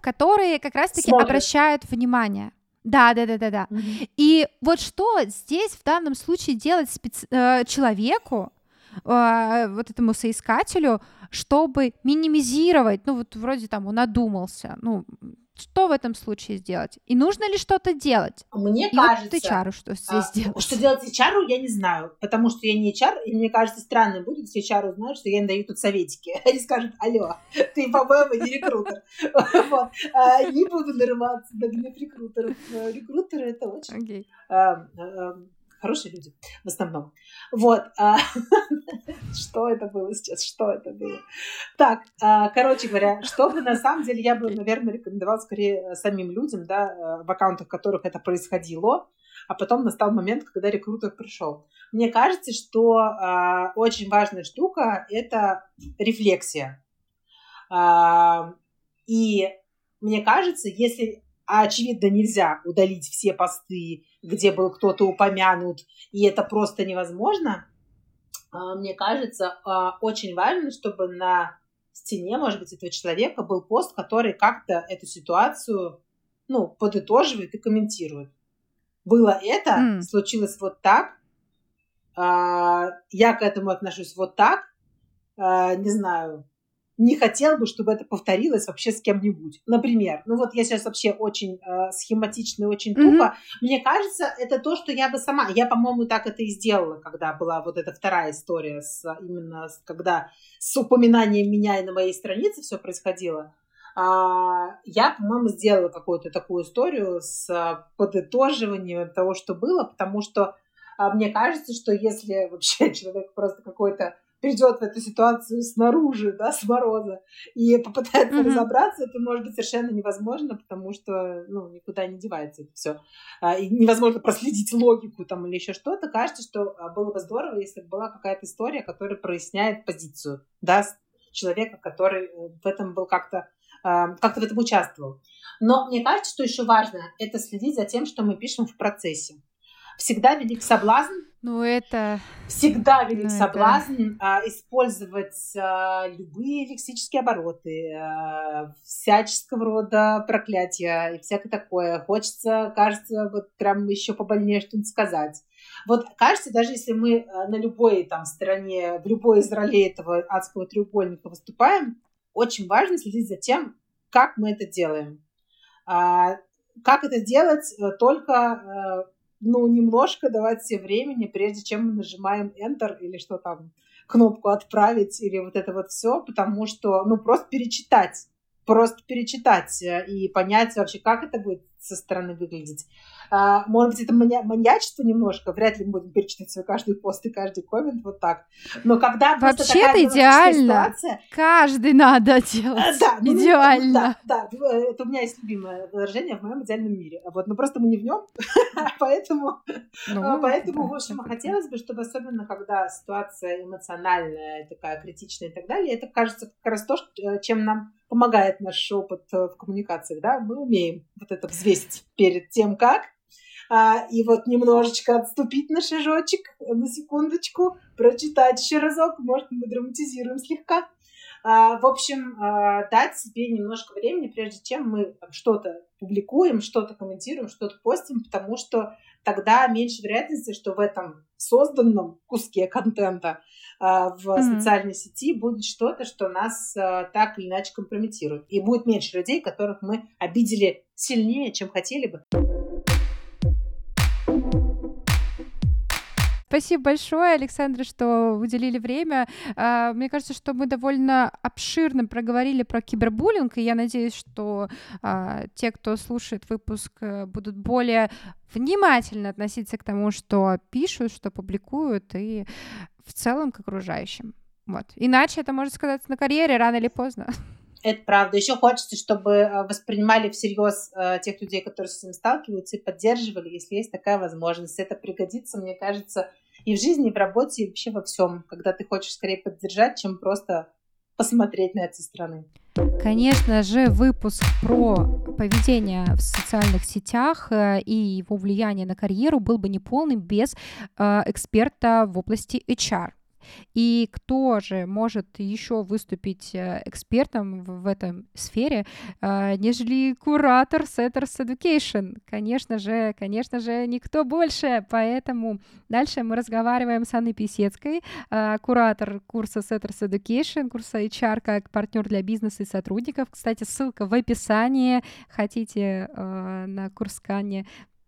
которые как раз-таки Смотрит. обращают внимание. Да, да, да, да, да. Mm-hmm. И вот что здесь в данном случае делать специ- э, человеку, э, вот этому соискателю, чтобы минимизировать, ну вот вроде там он надумался, ну что в этом случае сделать? И нужно ли что-то делать? Мне и кажется... Вот HR что здесь а, делать? Что делать HR, я не знаю, потому что я не HR, и мне кажется, странно будет, если HR узнают, что я им даю тут советики. Они скажут, алло, ты, по-моему, не рекрутер. А, не буду нарываться на рекрутеров. Рекрутеры — это очень хорошие люди в основном. Вот. А, что это было сейчас? Что это было? Так, а, короче говоря, чтобы на самом деле я бы, наверное, рекомендовала скорее самим людям, да, э, в аккаунтах которых это происходило, а потом настал момент, когда рекрутер пришел. Мне кажется, что э, очень важная штука это рефлексия. Э, и мне кажется, если а очевидно нельзя удалить все посты, где был кто-то упомянут, и это просто невозможно, а, мне кажется, а, очень важно, чтобы на стене, может быть, этого человека был пост, который как-то эту ситуацию ну, подытоживает и комментирует. Было это, mm. случилось вот так, а, я к этому отношусь вот так, не знаю, не хотел бы, чтобы это повторилось вообще с кем-нибудь. Например, ну вот я сейчас вообще очень э, схематично и очень тупо. Mm-hmm. Мне кажется, это то, что я бы сама... Я, по-моему, так это и сделала, когда была вот эта вторая история, с, именно с, когда с упоминанием меня и на моей странице все происходило. А, я, по-моему, сделала какую-то такую историю с подытоживанием того, что было, потому что а, мне кажется, что если вообще человек просто какой-то придет в эту ситуацию снаружи, да, с мороза, и попытается mm-hmm. разобраться, это может быть совершенно невозможно, потому что, ну, никуда не девается это все. А, и невозможно проследить логику там или еще что-то. Кажется, что а, было бы здорово, если бы была какая-то история, которая проясняет позицию, да, человека, который э, в этом был как-то а, как-то в этом участвовал. Но мне кажется, что еще важно, это следить за тем, что мы пишем в процессе. Всегда велик соблазн ну, это... Всегда велик ну, соблазн это... а, использовать а, любые лексические обороты, а, всяческого рода проклятия и всякое такое. Хочется, кажется, вот прям еще побольнее что-нибудь сказать. Вот кажется, даже если мы на любой там стороне, в любой из ролей этого адского треугольника выступаем, очень важно следить за тем, как мы это делаем. Как это делать э, только э, ну, немножко давать себе времени, прежде чем мы нажимаем Enter или что там, кнопку отправить или вот это вот все, потому что, ну, просто перечитать, просто перечитать э, и понять вообще, как это будет со стороны выглядеть. А, может быть, это мани- маньячество немножко, вряд ли мы будем перечитать свой каждый пост и каждый коммент вот так. Но когда Вообще это идеально. Ситуация... Каждый надо делать. А, да, ну, идеально. Да, да, это у меня есть любимое выражение в моем идеальном мире. Вот, но просто мы не в нем, поэтому, ну, а, поэтому, в общем, хотелось бы, чтобы особенно когда ситуация эмоциональная, такая критичная и так далее, это кажется как раз то, э, чем нам помогает наш опыт э, в коммуникациях, да, мы умеем вот это взвесить перед тем, как, а, и вот немножечко отступить на шажочек, на секундочку, прочитать еще разок, может, мы драматизируем слегка. А, в общем, а, дать себе немножко времени, прежде чем мы что-то публикуем, что-то комментируем, что-то постим, потому что тогда меньше вероятности, что в этом созданном куске контента а, в mm-hmm. социальной сети будет что-то, что нас так или иначе компрометирует. И будет меньше людей, которых мы обидели сильнее, чем хотели бы. Спасибо большое, Александра, что уделили время. А, мне кажется, что мы довольно обширно проговорили про кибербуллинг, и я надеюсь, что а, те, кто слушает выпуск, э, будут более внимательно относиться к тому, что пишут, что публикуют, и в целом к окружающим. Вот. Иначе это может сказаться на карьере рано или поздно. Это правда. Еще хочется, чтобы э, воспринимали всерьез э, тех людей, которые с этим сталкиваются, и поддерживали, если есть такая возможность. Это пригодится, мне кажется, и в жизни, и в работе, и вообще во всем, когда ты хочешь скорее поддержать, чем просто посмотреть на это со стороны. Конечно же, выпуск про поведение в социальных сетях э, и его влияние на карьеру был бы неполным без э, эксперта в области HR. И кто же может еще выступить э, экспертом в, в этом сфере, э, нежели куратор Setters Education? Конечно же, конечно же, никто больше. Поэтому дальше мы разговариваем с Анной Писецкой, э, куратор курса Setters Education, курса HR как партнер для бизнеса и сотрудников. Кстати, ссылка в описании. Хотите э, на курс Кани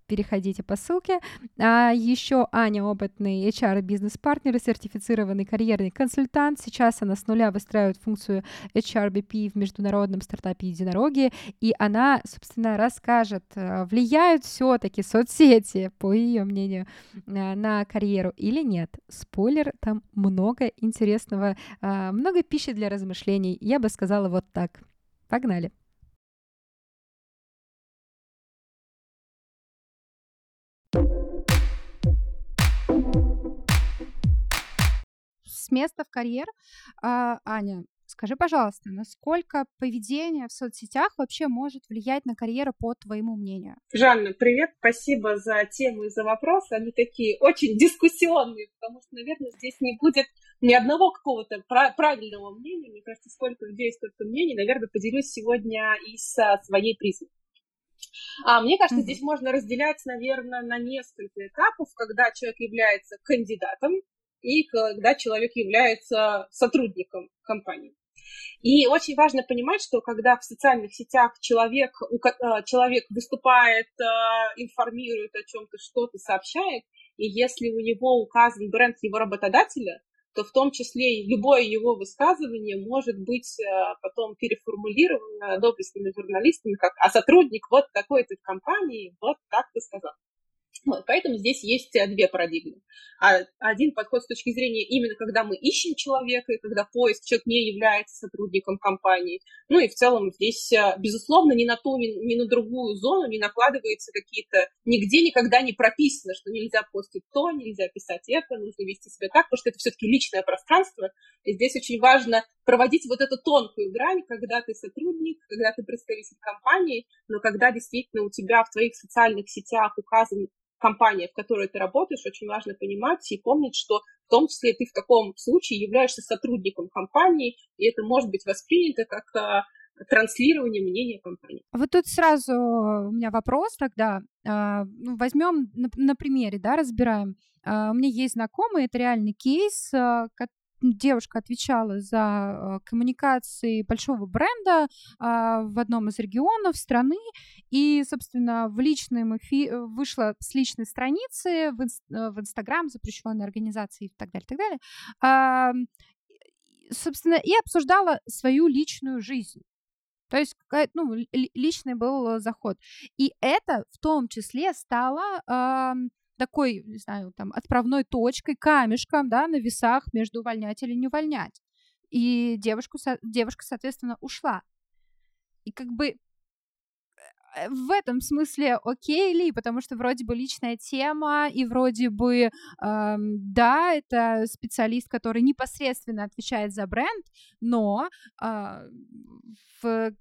переходите по ссылке. А еще Аня опытный HR бизнес-партнер, сертифицированный карьерный консультант. Сейчас она с нуля выстраивает функцию HRBP в международном стартапе единороги, и она, собственно, расскажет, э, влияют все-таки соцсети, по ее мнению, э, на карьеру или нет. Спойлер, там много интересного, э, много пищи для размышлений. Я бы сказала вот так. Погнали. С места в карьер. А, Аня, скажи, пожалуйста, насколько поведение в соцсетях вообще может влиять на карьеру по твоему мнению? Жанна, привет, спасибо за тему и за вопросы. Они такие очень дискуссионные, потому что, наверное, здесь не будет ни одного какого-то правильного мнения. Мне кажется, сколько людей, столько мнений. Наверное, поделюсь сегодня из своей призмы. А, мне кажется, mm-hmm. здесь можно разделять, наверное, на несколько этапов, когда человек является кандидатом и когда человек является сотрудником компании. И очень важно понимать, что когда в социальных сетях человек, э, человек выступает, э, информирует о чем-то, что-то сообщает, и если у него указан бренд его работодателя, то в том числе и любое его высказывание может быть э, потом переформулировано доблестными журналистами, как «а сотрудник вот такой-то компании вот так ты сказал». Вот, поэтому здесь есть э, две парадигмы. А один подход с точки зрения именно когда мы ищем человека, и когда поиск человек не является сотрудником компании. Ну и в целом здесь, э, безусловно, ни на ту, ни, ни на другую зону не накладывается какие-то... Нигде никогда не прописано, что нельзя постить то, нельзя писать это, нужно вести себя так, потому что это все-таки личное пространство. И здесь очень важно проводить вот эту тонкую грань, когда ты сотрудник, когда ты представитель компании, но когда действительно у тебя в твоих социальных сетях указан компания, в которой ты работаешь, очень важно понимать и помнить, что в том числе ты в таком случае являешься сотрудником компании, и это может быть воспринято как а, транслирование мнения компании. Вот тут сразу у меня вопрос тогда. А, ну, возьмем на, на примере, да, разбираем. А, у меня есть знакомый, это реальный кейс, девушка отвечала за э, коммуникации большого бренда а, в одном из регионов страны, и, собственно, в личном эфи... вышла с личной страницы в. Э, Инстаграм, запрещенной организации и так далее, так далее, а, собственно, и обсуждала свою личную жизнь. То есть ну, личный был заход. И это в том числе стало такой, не знаю, там, отправной точкой, камешком, да, на весах между увольнять или не увольнять. И девушку, девушка, соответственно, ушла. И как бы э, в этом смысле окей ли, потому что вроде бы личная тема, и вроде бы, эм, да, это специалист, который непосредственно отвечает за бренд, но э, в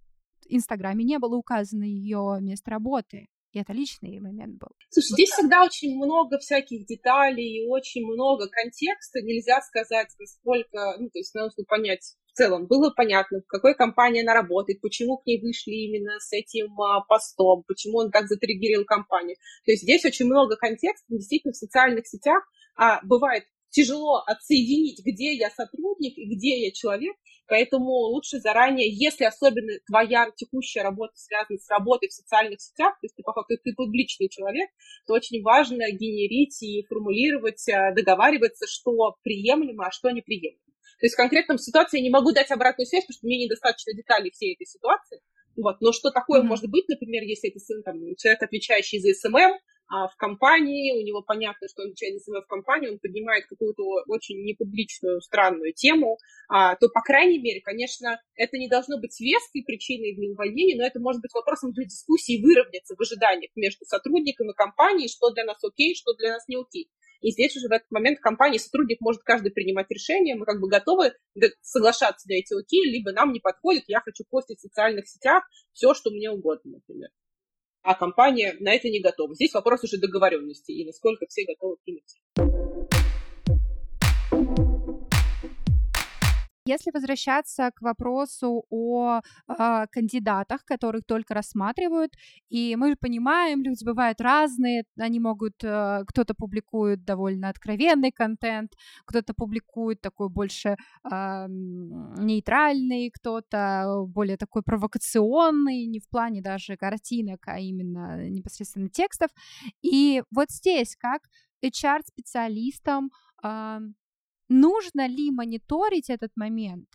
Инстаграме не было указано ее место работы. И это личный момент был. Слушай, здесь всегда очень много всяких деталей и очень много контекста. Нельзя сказать, сколько, ну, то есть нужно понять в целом. Было понятно, в какой компании она работает, почему к ней вышли именно с этим а, постом, почему он так затриггерил компанию. То есть здесь очень много контекста. Действительно, в социальных сетях а, бывает тяжело отсоединить, где я сотрудник и где я человек, поэтому лучше заранее, если особенно твоя текущая работа связана с работой в социальных сетях, то есть ты, по факту, ты публичный человек, то очень важно генерить и формулировать, э, договариваться, что приемлемо, а что неприемлемо. То есть в конкретном ситуации я не могу дать обратную связь, потому что мне недостаточно деталей всей этой ситуации. Вот. Но что такое mm-hmm. может быть, например, если это там, человек, отвечающий за SMM, а в компании, у него понятно, что он отвечает за в компании, он поднимает какую-то очень непубличную, странную тему, а, то, по крайней мере, конечно, это не должно быть веской причиной для увольнения, но это может быть вопросом для дискуссии выровняться в ожиданиях между сотрудником и компанией, что для нас окей, что для нас не окей. И здесь уже в этот момент компания, сотрудник может каждый принимать решение, мы как бы готовы соглашаться на эти окей, либо нам не подходит, я хочу постить в социальных сетях все, что мне угодно, например а компания на это не готова. Здесь вопрос уже договоренности и насколько все готовы принять. Если возвращаться к вопросу о э, кандидатах, которых только рассматривают, и мы понимаем, люди бывают разные, они могут, э, кто-то публикует довольно откровенный контент, кто-то публикует такой больше э, нейтральный, кто-то более такой провокационный, не в плане даже картинок, а именно непосредственно текстов. И вот здесь как HR-специалистам нужно ли мониторить этот момент?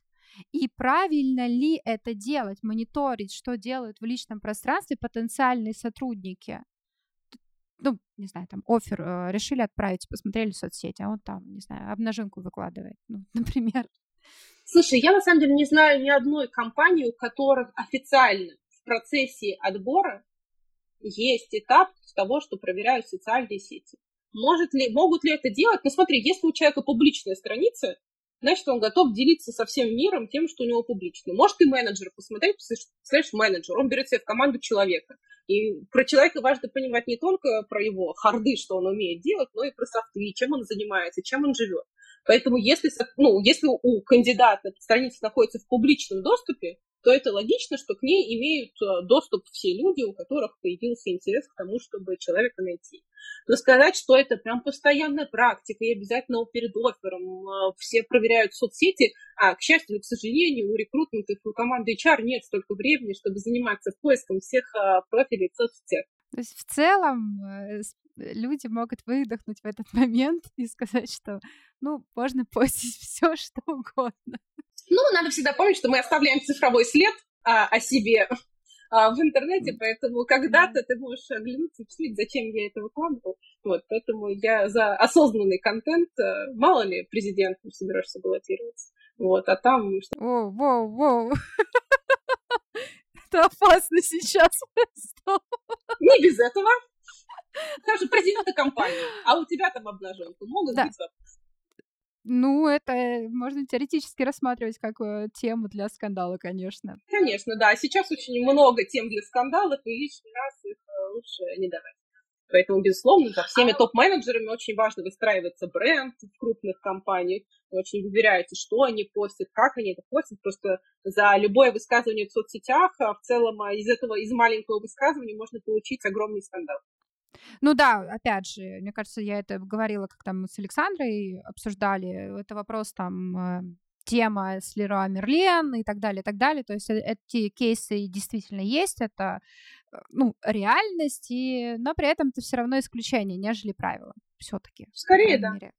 И правильно ли это делать, мониторить, что делают в личном пространстве потенциальные сотрудники? Ну, не знаю, там, офер э, решили отправить, посмотрели в соцсети, а он там, не знаю, обнаженку выкладывает, ну, например. Слушай, я на самом деле не знаю ни одной компании, у которых официально в процессе отбора есть этап того, что проверяют социальные сети. Может ли, могут ли это делать? Ну смотри, если у человека публичная страница, значит, он готов делиться со всем миром тем, что у него публично. Может и менеджер посмотреть, представляешь, менеджер, он берет себе в команду человека. И про человека важно понимать не только про его харды, что он умеет делать, но и про софты, чем он занимается, чем он живет. Поэтому если, ну, если у кандидата страница находится в публичном доступе, то это логично, что к ней имеют э, доступ все люди, у которых появился интерес к тому, чтобы человека найти. Но сказать, что это прям постоянная практика, и обязательно перед оффером э, все проверяют соцсети, а, к счастью, к сожалению, у рекрутментов, у команды HR нет столько времени, чтобы заниматься поиском всех э, профилей в соцсетях. То есть в целом люди могут выдохнуть в этот момент и сказать, что ну, можно постить все, что угодно. Ну, надо всегда помнить, что мы оставляем цифровой след а, о себе а, в интернете, поэтому когда-то ты можешь оглянуться и посмотреть, зачем я это выкладывал. Вот, поэтому я за осознанный контент. Э, мало ли президентом собираешься баллотироваться. Вот, а там... Воу, воу, воу. Это опасно сейчас. Не без этого. Даже президента компании. А у тебя там обнаженка. Могут быть вопросы. Ну, это можно теоретически рассматривать как э, тему для скандала, конечно. Конечно, да. Сейчас очень много тем для скандалов, и лишний раз их э, лучше не давать. Поэтому, безусловно, за всеми топ-менеджерами очень важно выстраиваться бренд в крупных компаниях. Вы очень выбираете, что они постят, как они это постят. Просто за любое высказывание в соцсетях а в целом а из этого, из маленького высказывания можно получить огромный скандал. Ну да, опять же, мне кажется, я это говорила, как там с Александрой обсуждали. Это вопрос там э, тема с Леруа Мерлен и так далее, и так далее. То есть э, эти кейсы действительно есть, это э, ну, реальность, и, но при этом это все равно исключение, нежели правило. Все-таки. Скорее, да. Мере.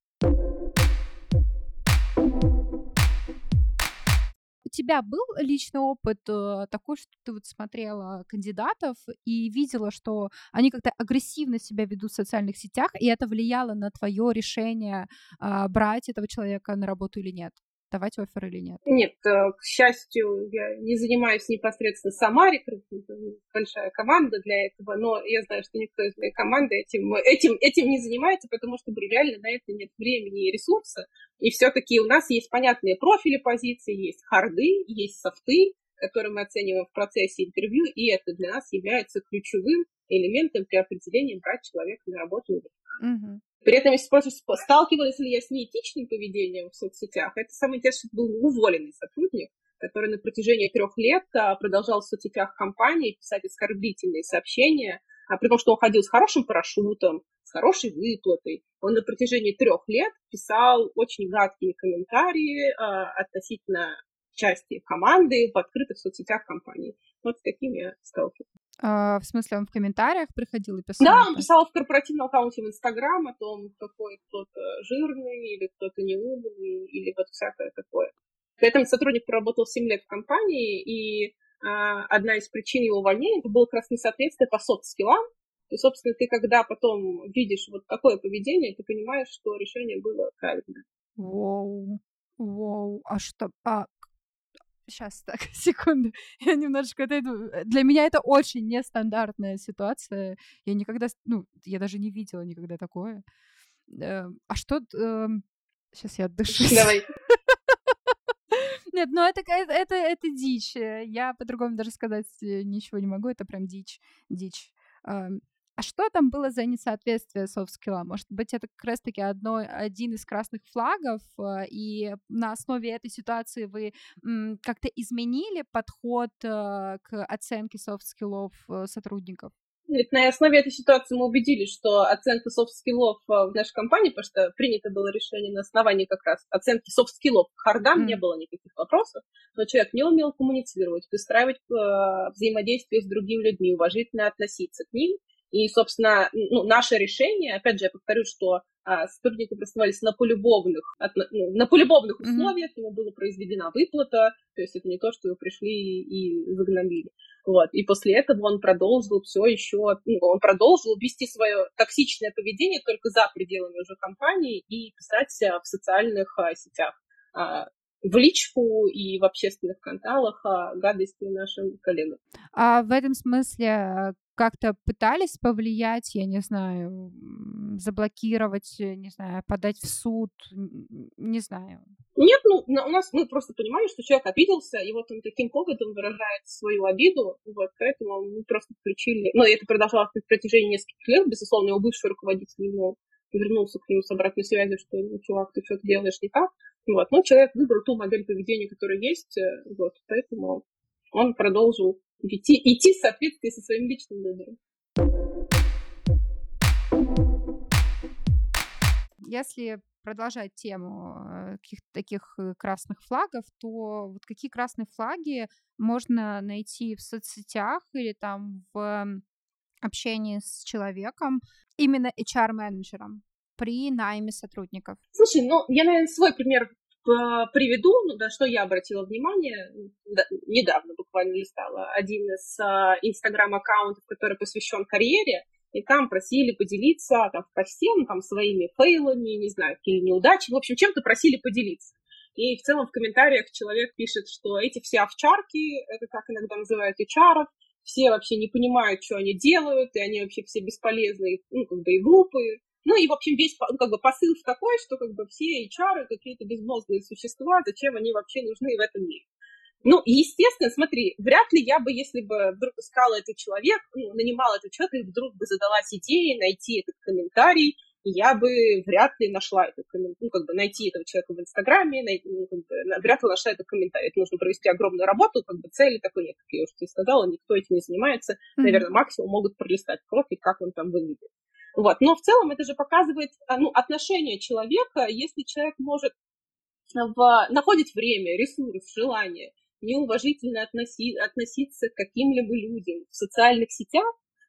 Тебя был личный опыт э, такой, что ты вот смотрела кандидатов и видела, что они как-то агрессивно себя ведут в социальных сетях, и это влияло на твое решение э, брать этого человека на работу или нет? Давать офер или нет? Нет, э, к счастью, я не занимаюсь непосредственно сама рекрутингом, большая команда для этого, но я знаю, что никто из моей команды этим, этим, этим не занимается, потому что реально на это нет времени и ресурса. И все-таки у нас есть понятные профили позиций, есть харды, есть софты, которые мы оцениваем в процессе интервью, и это для нас является ключевым элементом при определении брать человека на работу. Угу. При этом, если спрашиваешь, сталкивалась ли я с неэтичным поведением в соцсетях, это самое интересное, был уволенный сотрудник, который на протяжении трех лет а, продолжал в соцсетях компании писать оскорбительные сообщения, а при том, что он ходил с хорошим парашютом, с хорошей выплатой. Он на протяжении трех лет писал очень гадкие комментарии а, относительно части команды в открытых соцсетях компании. Вот с такими я сталкивалась. А, в смысле, он в комментариях приходил и писал? Да, он писал в корпоративном аккаунте в Инстаграм о том, какой кто-то жирный или кто-то неумный, или вот всякое такое. При этом сотрудник проработал 7 лет в компании, и а, одна из причин его увольнения это было как раз несоответствие по софт-скиллам. И, собственно, ты когда потом видишь вот такое поведение, ты понимаешь, что решение было правильное. Воу, воу, а что, а Сейчас, так, секунду. Я немножечко отойду. Э, для меня это очень нестандартная ситуация. Я никогда, ну, я даже не видела никогда такое. Э, а что... Э, сейчас я отдышусь. Давай. Нет, ну это, это, это, дичь. Я по-другому даже сказать э, ничего не могу. Это прям дичь. Дичь. А что там было за несоответствие софт-скилла? Может быть, это как раз-таки одно, один из красных флагов, э, и на основе этой ситуации вы как-то изменили подход э, к оценке софт-скиллов э, сотрудников? На основе этой ситуации мы убедились, что оценка софт-скиллов в нашей компании, потому что принято было решение на основании как раз оценки софт-скиллов. К хардам mm. не было никаких вопросов, но человек не умел коммуницировать, выстраивать э, взаимодействие с другими людьми, уважительно относиться к ним – и, собственно, ну, наше решение, опять же, я повторю, что а, сотрудники оставались на полюбовных, от, ну, на полюбовных условиях, mm-hmm. ему была произведена выплата, то есть это не то, что его пришли и загнобили. Вот. И после этого он продолжил все еще, ну, он продолжил вести свое токсичное поведение только за пределами уже компании и писать в социальных а, сетях а, в личку и в общественных каналах а, гадости нашим коллегам. А в этом смысле как-то пытались повлиять, я не знаю, заблокировать, э, не знаю, подать в суд, не знаю. Нет, ну, у нас мы просто понимали, что человек обиделся, и вот он таким поводом выражает свою обиду, вот, поэтому мы просто включили, ну, это продолжалось на протяжении нескольких лет, безусловно, его бывший руководитель ему вернулся к нему с обратной связью, что, ну, чувак, ты что-то делаешь не так, вот, но человек выбрал ту модель поведения, которая есть, э, вот, поэтому он продолжил идти, идти в соответствии со своим личным выбором. Если продолжать тему э, каких-то таких э, красных флагов, то вот какие красные флаги можно найти в соцсетях или там в общении с человеком, именно HR-менеджером при найме сотрудников? Слушай, ну, я, наверное, свой пример приведу, ну, на что я обратила внимание, да, недавно буквально листала один из а, инстаграм-аккаунтов, который посвящен карьере, и там просили поделиться там, в посте, ну, там, своими фейлами, не знаю, какие неудачи, в общем, чем-то просили поделиться. И в целом в комментариях человек пишет, что эти все овчарки, это как иногда называют HR, все вообще не понимают, что они делают, и они вообще все бесполезные, ну, как бы и глупые. Ну и, в общем, весь как бы, посыл такой, что как бы все HR какие-то безмозглые существа, зачем они вообще нужны в этом мире. Ну, естественно, смотри, вряд ли я бы, если бы вдруг искала этот человек, ну, нанимала этот человек, и вдруг бы задалась идеей найти этот комментарий, я бы вряд ли нашла этот комментарий, ну, как бы найти этого человека в Инстаграме, найти, ну, как бы, вряд ли нашла этот комментарий. Это нужно провести огромную работу, как бы цели такой нет, как я уже тебе сказала, никто этим не занимается. Mm-hmm. Наверное, максимум могут пролистать профиль, как он там выглядит. Вот. Но в целом это же показывает а, ну, отношение человека, если человек может в, находить время, ресурс, желание неуважительно относи, относиться к каким-либо людям в социальных сетях,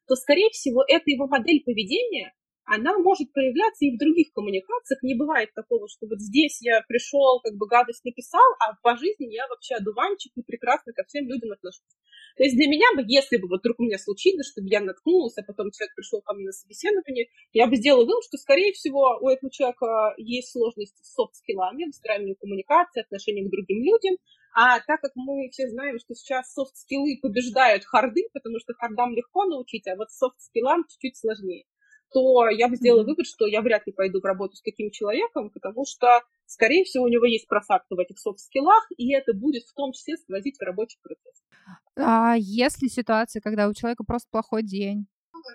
то, скорее всего, эта его модель поведения она может проявляться и в других коммуникациях. Не бывает такого, что вот здесь я пришел, как бы гадость написал, а по жизни я вообще одуванчик и прекрасно ко всем людям отношусь. То есть для меня бы, если бы вот вдруг у меня случилось, чтобы я наткнулась, а потом человек пришел ко мне на собеседование, я бы сделала вывод, что, скорее всего, у этого человека есть сложности с софт-скиллами, выстраиванием коммуникации, отношением к другим людям, а так как мы все знаем, что сейчас софт-скиллы побеждают харды, потому что хардам легко научить, а вот софт-скиллам чуть-чуть сложнее, то я бы сделала вывод, что я вряд ли пойду в работу с таким человеком, потому что, скорее всего, у него есть просадка в этих софт-скиллах, и это будет в том числе сквозить в рабочий процесс. А если ситуация, когда у человека просто плохой день?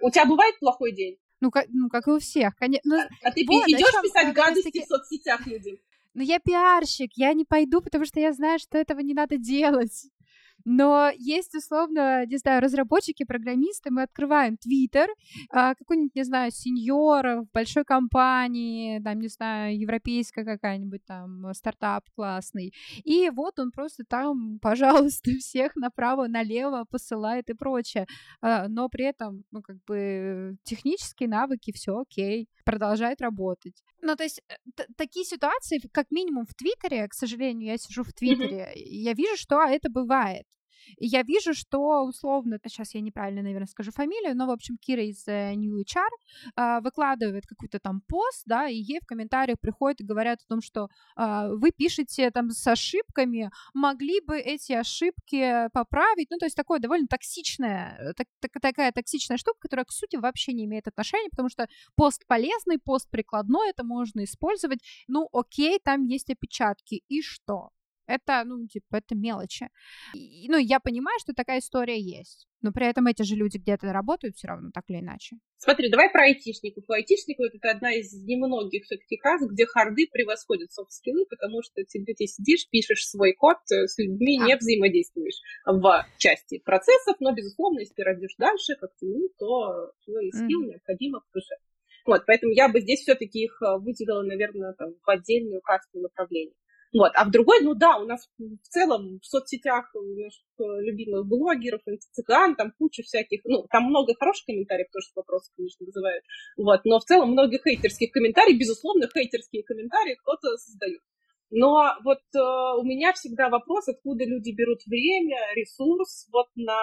У тебя бывает плохой день? Ну, как, ну, как и у всех, конечно. Ну, а, а ты вот, идешь чем, писать гадости таки... в соцсетях людям? Ну, я пиарщик, я не пойду, потому что я знаю, что этого не надо делать. Но есть, условно, не знаю, разработчики, программисты, мы открываем Твиттер, а, какой-нибудь, не знаю, сеньор в большой компании, там, не знаю, европейская какая-нибудь там стартап классный, и вот он просто там, пожалуйста, всех направо-налево посылает и прочее, а, но при этом, ну, как бы технические навыки, все окей, продолжает работать. Ну, то есть э, такие ситуации, как минимум в Твиттере, к сожалению, я сижу в Твиттере, mm-hmm. я вижу, что это бывает. И я вижу, что условно, сейчас я неправильно, наверное, скажу фамилию, но, в общем, Кира из э, New HR а, выкладывает какой-то там пост, да, и ей в комментариях приходят и говорят о том, что а, вы пишете там с ошибками, могли бы эти ошибки поправить, ну, то есть такое довольно токсичная, так, так, такая токсичная штука, которая к сути вообще не имеет отношения, потому что пост полезный, пост прикладной, это можно использовать, ну, окей, там есть опечатки, и что? Это, ну, типа, это мелочи. И, ну, я понимаю, что такая история есть. Но при этом эти же люди где-то работают все равно, так или иначе. Смотри, давай про айтишников. У айтишников это одна из немногих все-таки фраз, где харды превосходят софт-скиллы, потому что ты, ты сидишь, пишешь свой код, э, с людьми а. не взаимодействуешь в части процессов, но, безусловно, если ты родишь дальше, как ты, ну, то твой скилл mm. необходимо душе. Вот, поэтому я бы здесь все-таки их э, выделила, наверное, там, в отдельную касту направлений. Вот. А в другой, ну да, у нас в целом в соцсетях наших э, любимых блогеров, цыган, там куча всяких, ну, там много хороших комментариев, тоже вопросы, конечно, вызывают. Вот. Но в целом много хейтерских комментариев, безусловно, хейтерские комментарии кто-то создает. Но вот э, у меня всегда вопрос, откуда люди берут время, ресурс вот на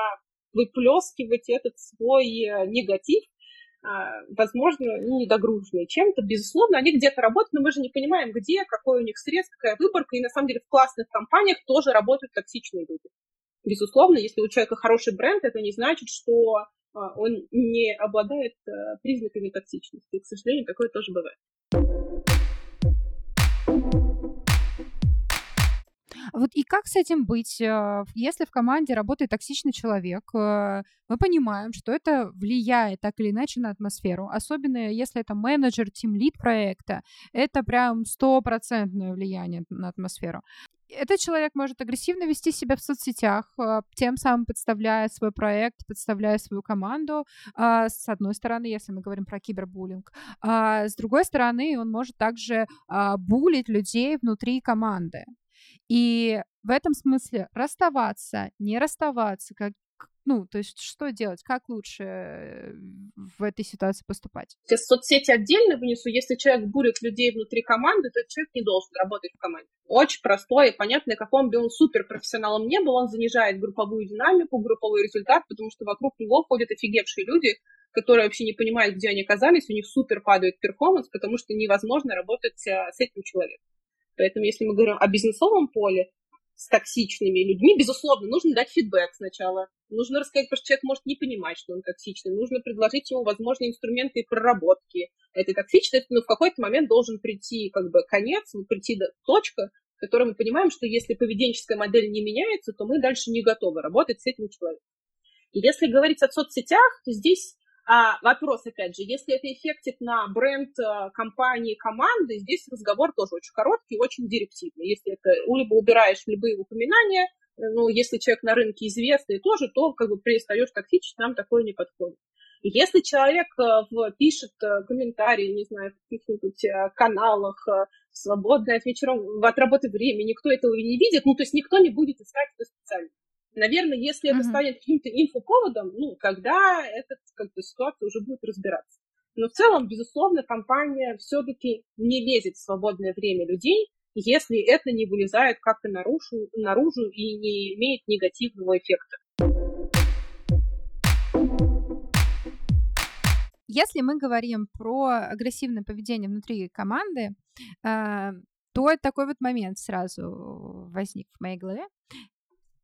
выплескивать этот свой э, негатив, возможно, ну, недогруженные чем-то. Безусловно, они где-то работают, но мы же не понимаем, где, какой у них срез, какая выборка. И на самом деле в классных компаниях тоже работают токсичные люди. Безусловно, если у человека хороший бренд, это не значит, что а, он не обладает а, признаками токсичности. И, к сожалению, такое тоже бывает. Вот и как с этим быть, э, если в команде работает токсичный человек? Э, мы понимаем, что это влияет так или иначе на атмосферу, особенно если это менеджер, тим-лид проекта. Это прям стопроцентное влияние на атмосферу. Этот человек может агрессивно вести себя в соцсетях, э, тем самым подставляя свой проект, подставляя свою команду, а, с одной стороны, если мы говорим про кибербуллинг. А с другой стороны, он может также а, булить людей внутри команды. И в этом смысле расставаться, не расставаться, как, ну, то есть что делать, как лучше э, в этой ситуации поступать? Я соцсети отдельно вынесу. Если человек бурит людей внутри команды, то этот человек не должен работать в команде. Очень простое и понятное, каком бы он суперпрофессионалом не был, он занижает групповую динамику, групповой результат, потому что вокруг него ходят офигевшие люди, которые вообще не понимают, где они оказались, у них супер падает перформанс, потому что невозможно работать э, с этим человеком. Поэтому, если мы говорим о бизнесовом поле с токсичными людьми, безусловно, нужно дать фидбэк сначала. Нужно рассказать, потому что человек может не понимать, что он токсичный. Нужно предложить ему возможные инструменты проработки этой токсичности, но в какой-то момент должен прийти как бы конец, прийти точка, в которой мы понимаем, что если поведенческая модель не меняется, то мы дальше не готовы работать с этим человеком. И если говорить о соцсетях, то здесь а вопрос, опять же, если это эффектит на бренд э, компании, команды, здесь разговор тоже очень короткий, очень директивный. Если это либо убираешь любые упоминания, э, ну, если человек на рынке известный тоже, то как бы перестаешь токсичить, нам такое не подходит. Если человек э, пишет комментарии, не знаю, в каких-нибудь каналах, свободное от вечера от работы время, никто этого не видит, ну, то есть никто не будет искать это специально. Наверное, если это станет каким-то инфоповодом, ну, когда эта как бы, ситуация уже будет разбираться. Но в целом, безусловно, компания все-таки не лезет в свободное время людей, если это не вылезает как-то наружу, наружу и не имеет негативного эффекта. Если мы говорим про агрессивное поведение внутри команды, э, то такой вот момент сразу возник в моей голове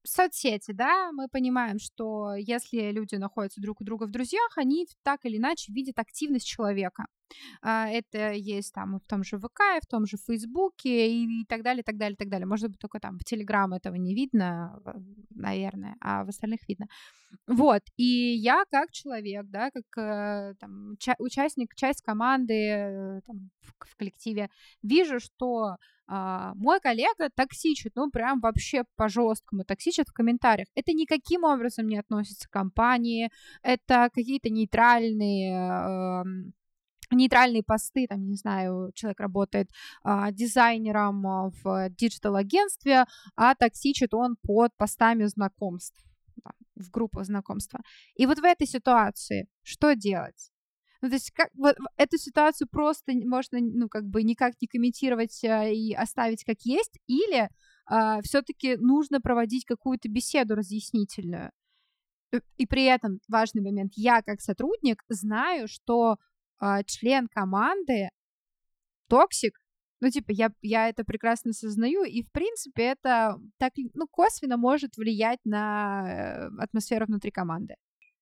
соцсети, да, мы понимаем, что если люди находятся друг у друга в друзьях, они так или иначе видят активность человека. А, это есть там в том же ВК, в том же Фейсбуке, и так далее, так далее, так далее. Может быть, только там в Телеграм этого не видно, наверное, а в остальных видно. Вот, и я как человек, да, как э, там, участник, часть команды э, там, в, в коллективе, вижу, что а, мой коллега токсичит, ну прям вообще по-жесткому токсичит в комментариях. Это никаким образом не относится к компании, это какие-то нейтральные э, нейтральные посты, там, не знаю, человек работает а, дизайнером а, в digital-агентстве, а токсичит он под постами знакомств, да, в группах знакомства. И вот в этой ситуации что делать? Ну, то есть как, вот, эту ситуацию просто можно, ну, как бы никак не комментировать а, и оставить как есть, или а, все-таки нужно проводить какую-то беседу разъяснительную. Э, и при этом важный момент, я как сотрудник знаю, что а, член команды токсик, ну, типа, я, я это прекрасно сознаю, и, в принципе, это так, ну, косвенно может влиять на э, атмосферу внутри команды.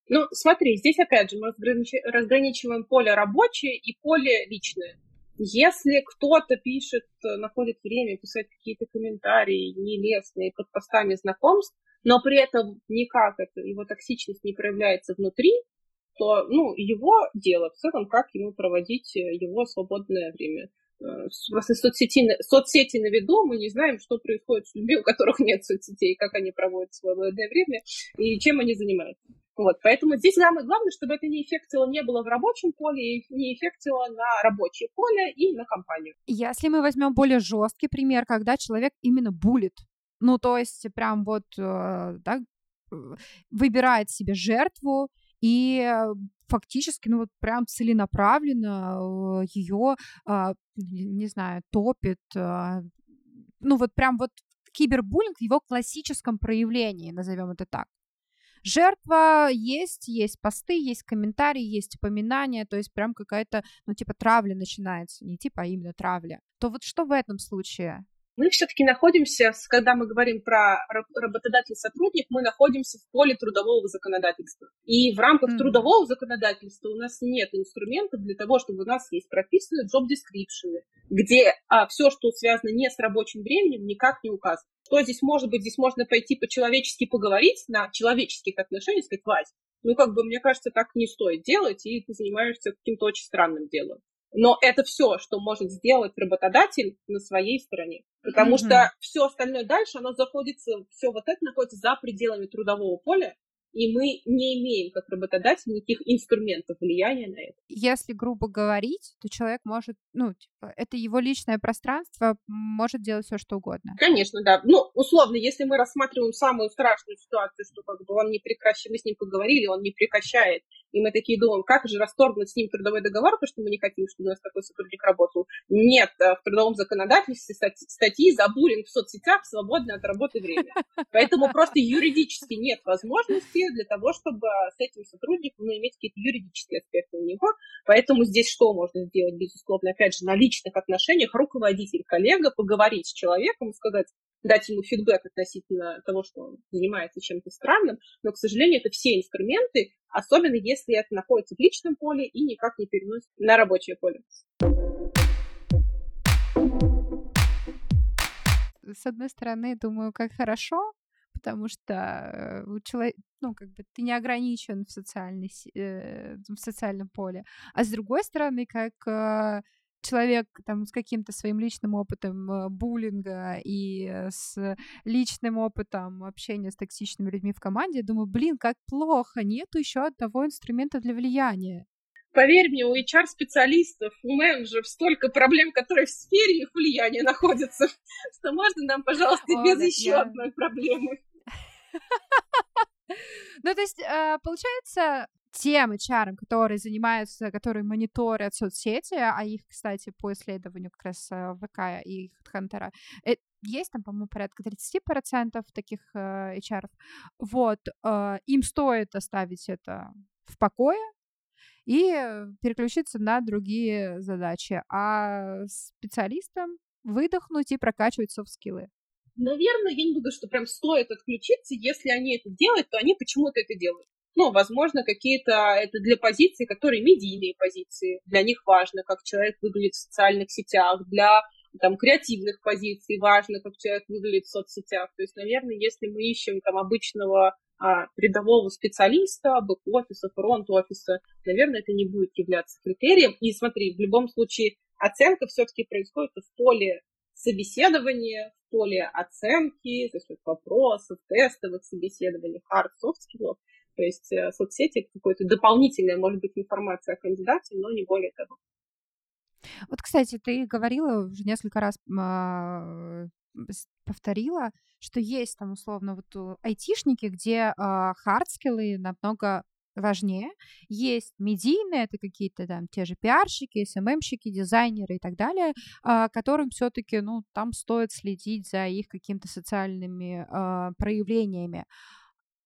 Ну, смотри, здесь опять же мы разграничиваем поле рабочее и поле личное. Если кто-то пишет, находит время писать какие-то комментарии нелестные под постами знакомств, но при этом никак это, его токсичность не проявляется внутри, то ну, его дело в целом, как ему проводить его свободное время. Э, просто соцсети, соцсети на виду, мы не знаем, что происходит с людьми, у которых нет соцсетей, как они проводят свободное время и чем они занимаются. Вот, поэтому здесь самое главное, чтобы это не эффектило не было в рабочем поле, не эффектило на рабочее поле и на компанию. Если мы возьмем более жесткий пример, когда человек именно булит, ну, то есть прям вот э, да, э, выбирает себе жертву, и фактически, ну вот прям целенаправленно ее, не знаю, топит, ну вот прям вот кибербуллинг в его классическом проявлении, назовем это так. Жертва есть, есть посты, есть комментарии, есть упоминания, то есть прям какая-то, ну, типа травля начинается, не типа, а именно травля. То вот что в этом случае? мы все-таки находимся, когда мы говорим про работодатель-сотрудник, мы находимся в поле трудового законодательства. И в рамках mm-hmm. трудового законодательства у нас нет инструментов для того, чтобы у нас есть прописаны job description, где а, все, что связано не с рабочим временем, никак не указано. Что здесь может быть? Здесь можно пойти по-человечески поговорить на человеческих отношениях, сказать, Вась, ну, как бы, мне кажется, так не стоит делать, и ты занимаешься каким-то очень странным делом. Но это все, что может сделать работодатель на своей стороне. Потому mm-hmm. что все остальное дальше, оно заходится, все вот это находится за пределами трудового поля, и мы не имеем, как работодатель, никаких инструментов влияния на это. Если грубо говорить, то человек может, ну, типа, это его личное пространство, может делать все, что угодно. Конечно, да. Ну, условно, если мы рассматриваем самую страшную ситуацию, что как бы он не прекращает, мы с ним поговорили, он не прекращает, и мы такие думаем, как же расторгнуть с ним трудовой договор, потому что мы не хотим, чтобы у нас такой сотрудник работал. Нет, э, в трудовом законодательстве статьи за буллинг в соцсетях свободное от работы время. Поэтому просто юридически нет возможности для того, чтобы с этим сотрудником ну, иметь какие-то юридические аспекты у него. Поэтому здесь что можно сделать, безусловно, опять же, на личных отношениях руководитель, коллега, поговорить с человеком и сказать, дать ему фидбэк относительно того, что он занимается чем-то странным, но, к сожалению, это все инструменты, особенно если это находится в личном поле и никак не переносится на рабочее поле. С одной стороны, думаю, как хорошо, потому что э, у человека, ну, как бы ты не ограничен в, социальной, э, в социальном поле. А с другой стороны, как э, человек там с каким-то своим личным опытом э, буллинга и с личным опытом общения с токсичными людьми в команде, я думаю, блин, как плохо, нету еще одного инструмента для влияния. Поверь мне, у HR-специалистов, у менеджеров столько проблем, которые в сфере их влияния находятся, что можно нам, пожалуйста, без еще одной проблемы. Ну, то есть, э, получается, тем HR, которые занимаются, которые мониторят соцсети, а их, кстати, по исследованию как раз э, ВК и Хантера, э, есть там, по-моему, порядка 30% таких э, HR. Вот, э, им стоит оставить это в покое и переключиться на другие задачи, а специалистам выдохнуть и прокачивать софт-скиллы. Наверное, я не буду, что прям стоит отключиться, если они это делают, то они почему-то это делают. Ну, возможно, какие-то это для позиций, которые медийные позиции. Для них важно, как человек выглядит в социальных сетях. Для там, креативных позиций важно, как человек выглядит в соцсетях. То есть, наверное, если мы ищем там обычного а, рядового специалиста, бэк-офиса, фронт-офиса, наверное, это не будет являться критерием. И смотри, в любом случае оценка все-таки происходит в поле собеседования, в поле оценки, то есть вопросов, тестовых собеседований, hard, soft skills. То есть э, соцсети — это какая-то дополнительная, может быть, информация о кандидате, но не более того. Вот, кстати, ты говорила уже несколько раз э, повторила, что есть там условно вот айтишники, где э, намного важнее. Есть медийные, это какие-то там те же пиарщики, СММщики, дизайнеры и так далее, э, которым все-таки, ну, там стоит следить за их какими-то социальными э, проявлениями.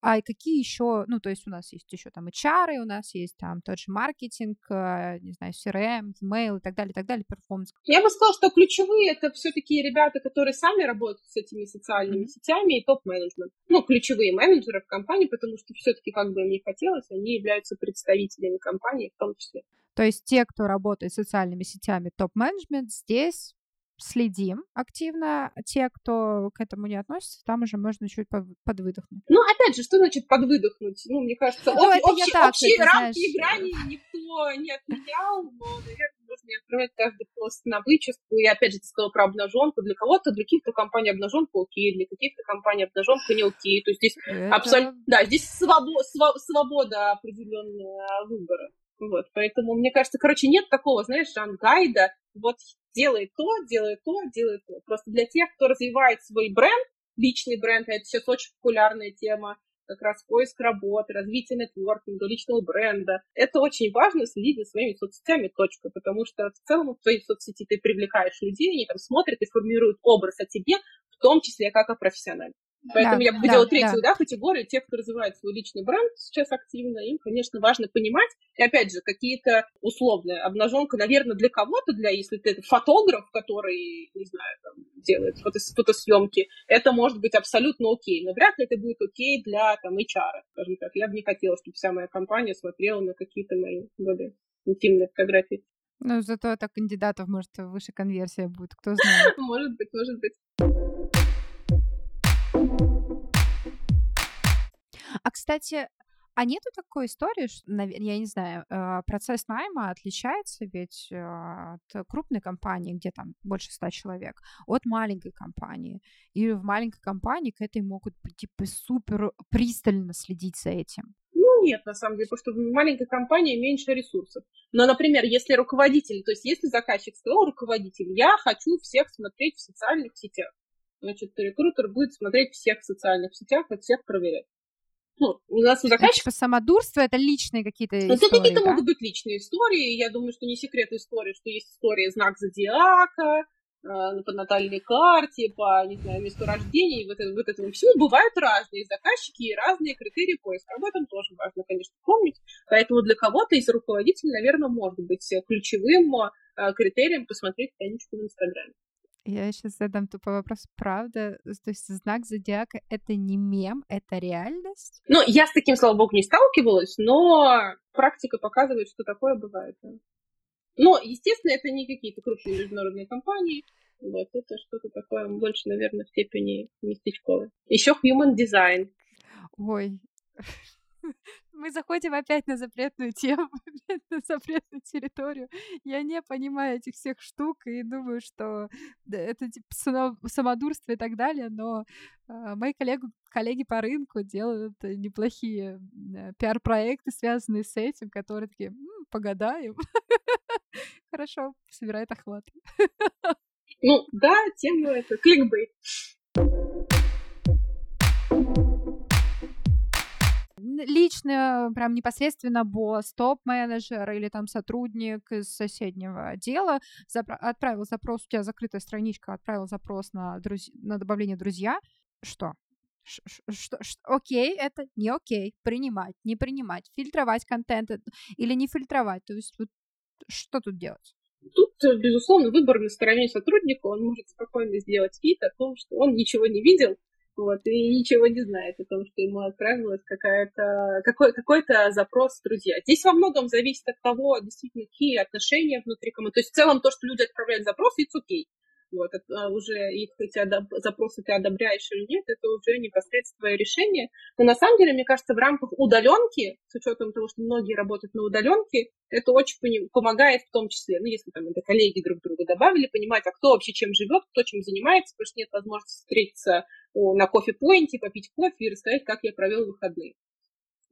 А какие еще, ну, то есть у нас есть еще там HR, у нас есть там тот же маркетинг, э, не знаю, CRM, email и так далее, и так далее, перформанс. Я бы сказала, что ключевые это все-таки ребята, которые сами работают с этими социальными mm-hmm. сетями и топ-менеджмент. Ну, ключевые менеджеры в компании, потому что все-таки, как бы им не хотелось, они являются представителями компании в том числе. То есть те, кто работает социальными сетями топ-менеджмент, здесь следим активно. Те, кто к этому не относится, там уже можно чуть подвыдохнуть. Ну, опять же, что значит подвыдохнуть? Ну, мне кажется, ну, об, общие, так, общие рамки знаешь... грани никто не отменял, но, наверное, нужно не открывать каждый пост на вычистку. И опять же, ты сказала про обнаженку. Для кого-то, для каких-то компаний обнаженка окей, для каких-то компаний обнаженка не окей. То есть здесь Это... абсолютно... Да, здесь свобо... свобода определенного выбора. Вот, поэтому, мне кажется, короче, нет такого, знаешь, гайда, вот делай то, делай то, делай то. Просто для тех, кто развивает свой бренд, личный бренд, это сейчас очень популярная тема, как раз поиск работы, развитие нетворкинга, личного бренда. Это очень важно следить за своими соцсетями, точка, потому что в целом в твоей соцсети ты привлекаешь людей, они там смотрят и формируют образ о тебе, в том числе как о профессионале. Поэтому да, я бы выделила да, третью да. Да, категорию, те, кто развивает свой личный бренд сейчас активно, им, конечно, важно понимать. И опять же, какие-то условные обнаженка, наверное, для кого-то, для, если ты фотограф, который, не знаю, там, делает фото, фотосъемки, это может быть абсолютно окей, но вряд ли это будет окей для там, HR, скажем так. Я бы не хотела, чтобы вся моя компания смотрела на какие-то мои более интимные фотографии. Ну, зато это кандидатов, может, выше конверсия будет, кто знает. Может быть, может быть. А, кстати, а нету такой истории, что, я не знаю, э, процесс найма отличается ведь э, от крупной компании, где там больше ста человек, от маленькой компании. И в маленькой компании к этой могут типа супер пристально следить за этим. Ну, нет, на самом деле, потому что в маленькой компании меньше ресурсов. Но, например, если руководитель, то есть если заказчик сказал руководитель, я хочу всех смотреть в социальных сетях, значит, рекрутер будет смотреть всех в социальных сетях и всех проверять ну, у нас у заказчика... Типа самодурство — это личные какие-то истории, Это какие-то да? могут быть личные истории. Я думаю, что не секрет истории, что есть история знак зодиака, э, по натальной карте, по, не знаю, месту рождения, и вот, это, вот этому всему бывают разные заказчики и разные критерии поиска. Об этом тоже важно, конечно, помнить. Поэтому для кого-то из руководителей, наверное, может быть ключевым э, критерием посмотреть страничку в Инстаграме. Я сейчас задам тупой вопрос. Правда? То есть знак зодиака — это не мем, это реальность? Ну, я с таким, слава богу, не сталкивалась, но практика показывает, что такое бывает. Но, естественно, это не какие-то крупные международные компании. Вот, это что-то такое больше, наверное, в степени местечковое. Еще human design. Ой, мы заходим опять на запретную тему, на запретную территорию. Я не понимаю этих всех штук и думаю, что это типа самодурство и так далее, но э, мои коллеги, коллеги по рынку делают неплохие пиар-проекты, связанные с этим, которые такие, м-м, погадаем. Хорошо, собирает охват. Ну, да, тема это кликбейт. Лично, прям непосредственно босс, топ-менеджер или там сотрудник из соседнего отдела запро- отправил запрос, у тебя закрытая страничка, отправил запрос на, друз- на добавление друзья, что? Что, что, окей, это не окей, принимать, не принимать, фильтровать контент или не фильтровать, то есть вот что тут делать? Тут, э, безусловно, выбор на стороне сотрудника, он может спокойно сделать вид о том, что он ничего не видел, вот, и ничего не знает о том, что ему отправилась какая-то, какой, какой-то запрос друзья. Здесь во многом зависит от того, действительно, какие отношения внутри команды. То есть в целом то, что люди отправляют запрос, it's okay. Вот, это уже их эти одоб... запросы ты одобряешь или нет, это уже непосредственно твое решение. Но на самом деле, мне кажется, в рамках удаленки, с учетом того, что многие работают на удаленке, это очень помогает в том числе, ну, если там это коллеги друг друга добавили, понимать, а кто вообще чем живет, кто чем занимается, потому что нет возможности встретиться на кофе-поинте, попить кофе и рассказать, как я провел выходные.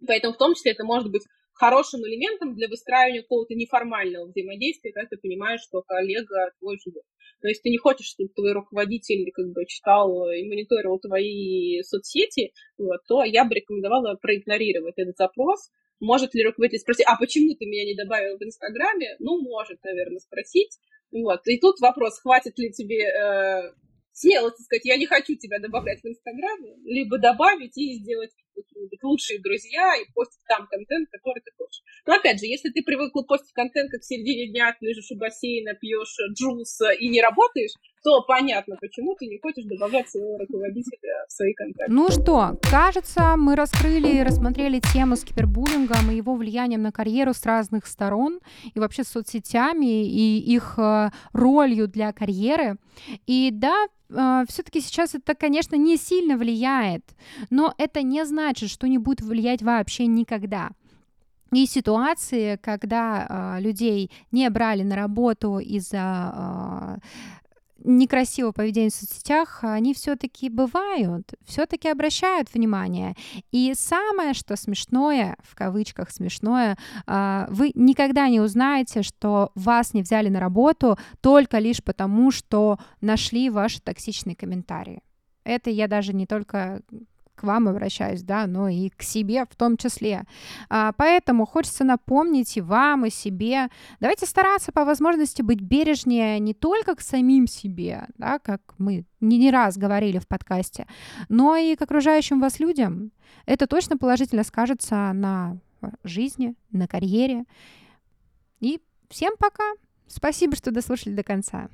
Поэтому в том числе это может быть хорошим элементом для выстраивания какого-то неформального взаимодействия, когда ты понимаешь, что коллега твой живет. Но если ты не хочешь, чтобы твой руководитель как бы читал и мониторил твои соцсети, вот, то я бы рекомендовала проигнорировать этот запрос. Может ли руководитель спросить, а почему ты меня не добавил в Инстаграме? Ну, может, наверное, спросить. Вот. И тут вопрос, хватит ли тебе э, смелости сказать, я не хочу тебя добавлять в Инстаграме, либо добавить и сделать лучшие друзья и постить там контент, который ты хочешь. Но опять же, если ты привыкла постить контент, как в середине дня ты лежишь у бассейна, пьешь джус и не работаешь, то понятно, почему ты не хочешь добавлять своего руководителя в свои контакты. Ну что, кажется, мы раскрыли и рассмотрели тему с кибербуллингом и его влиянием на карьеру с разных сторон, и вообще с соцсетями, и их э, ролью для карьеры. И да, э, все-таки сейчас это, конечно, не сильно влияет, но это не значит, что не будет влиять вообще никогда. И ситуации, когда э, людей не брали на работу из-за э, некрасивого поведения в соцсетях, они все-таки бывают, все-таки обращают внимание. И самое, что смешное, в кавычках смешное, а, вы никогда не узнаете, что вас не взяли на работу только лишь потому, что нашли ваши токсичные комментарии. Это я даже не только к вам обращаюсь, да, но и к себе в том числе. А, поэтому хочется напомнить и вам, и себе, давайте стараться по возможности быть бережнее не только к самим себе, да, как мы не, не раз говорили в подкасте, но и к окружающим вас людям. Это точно положительно скажется на жизни, на карьере. И всем пока. Спасибо, что дослушали до конца.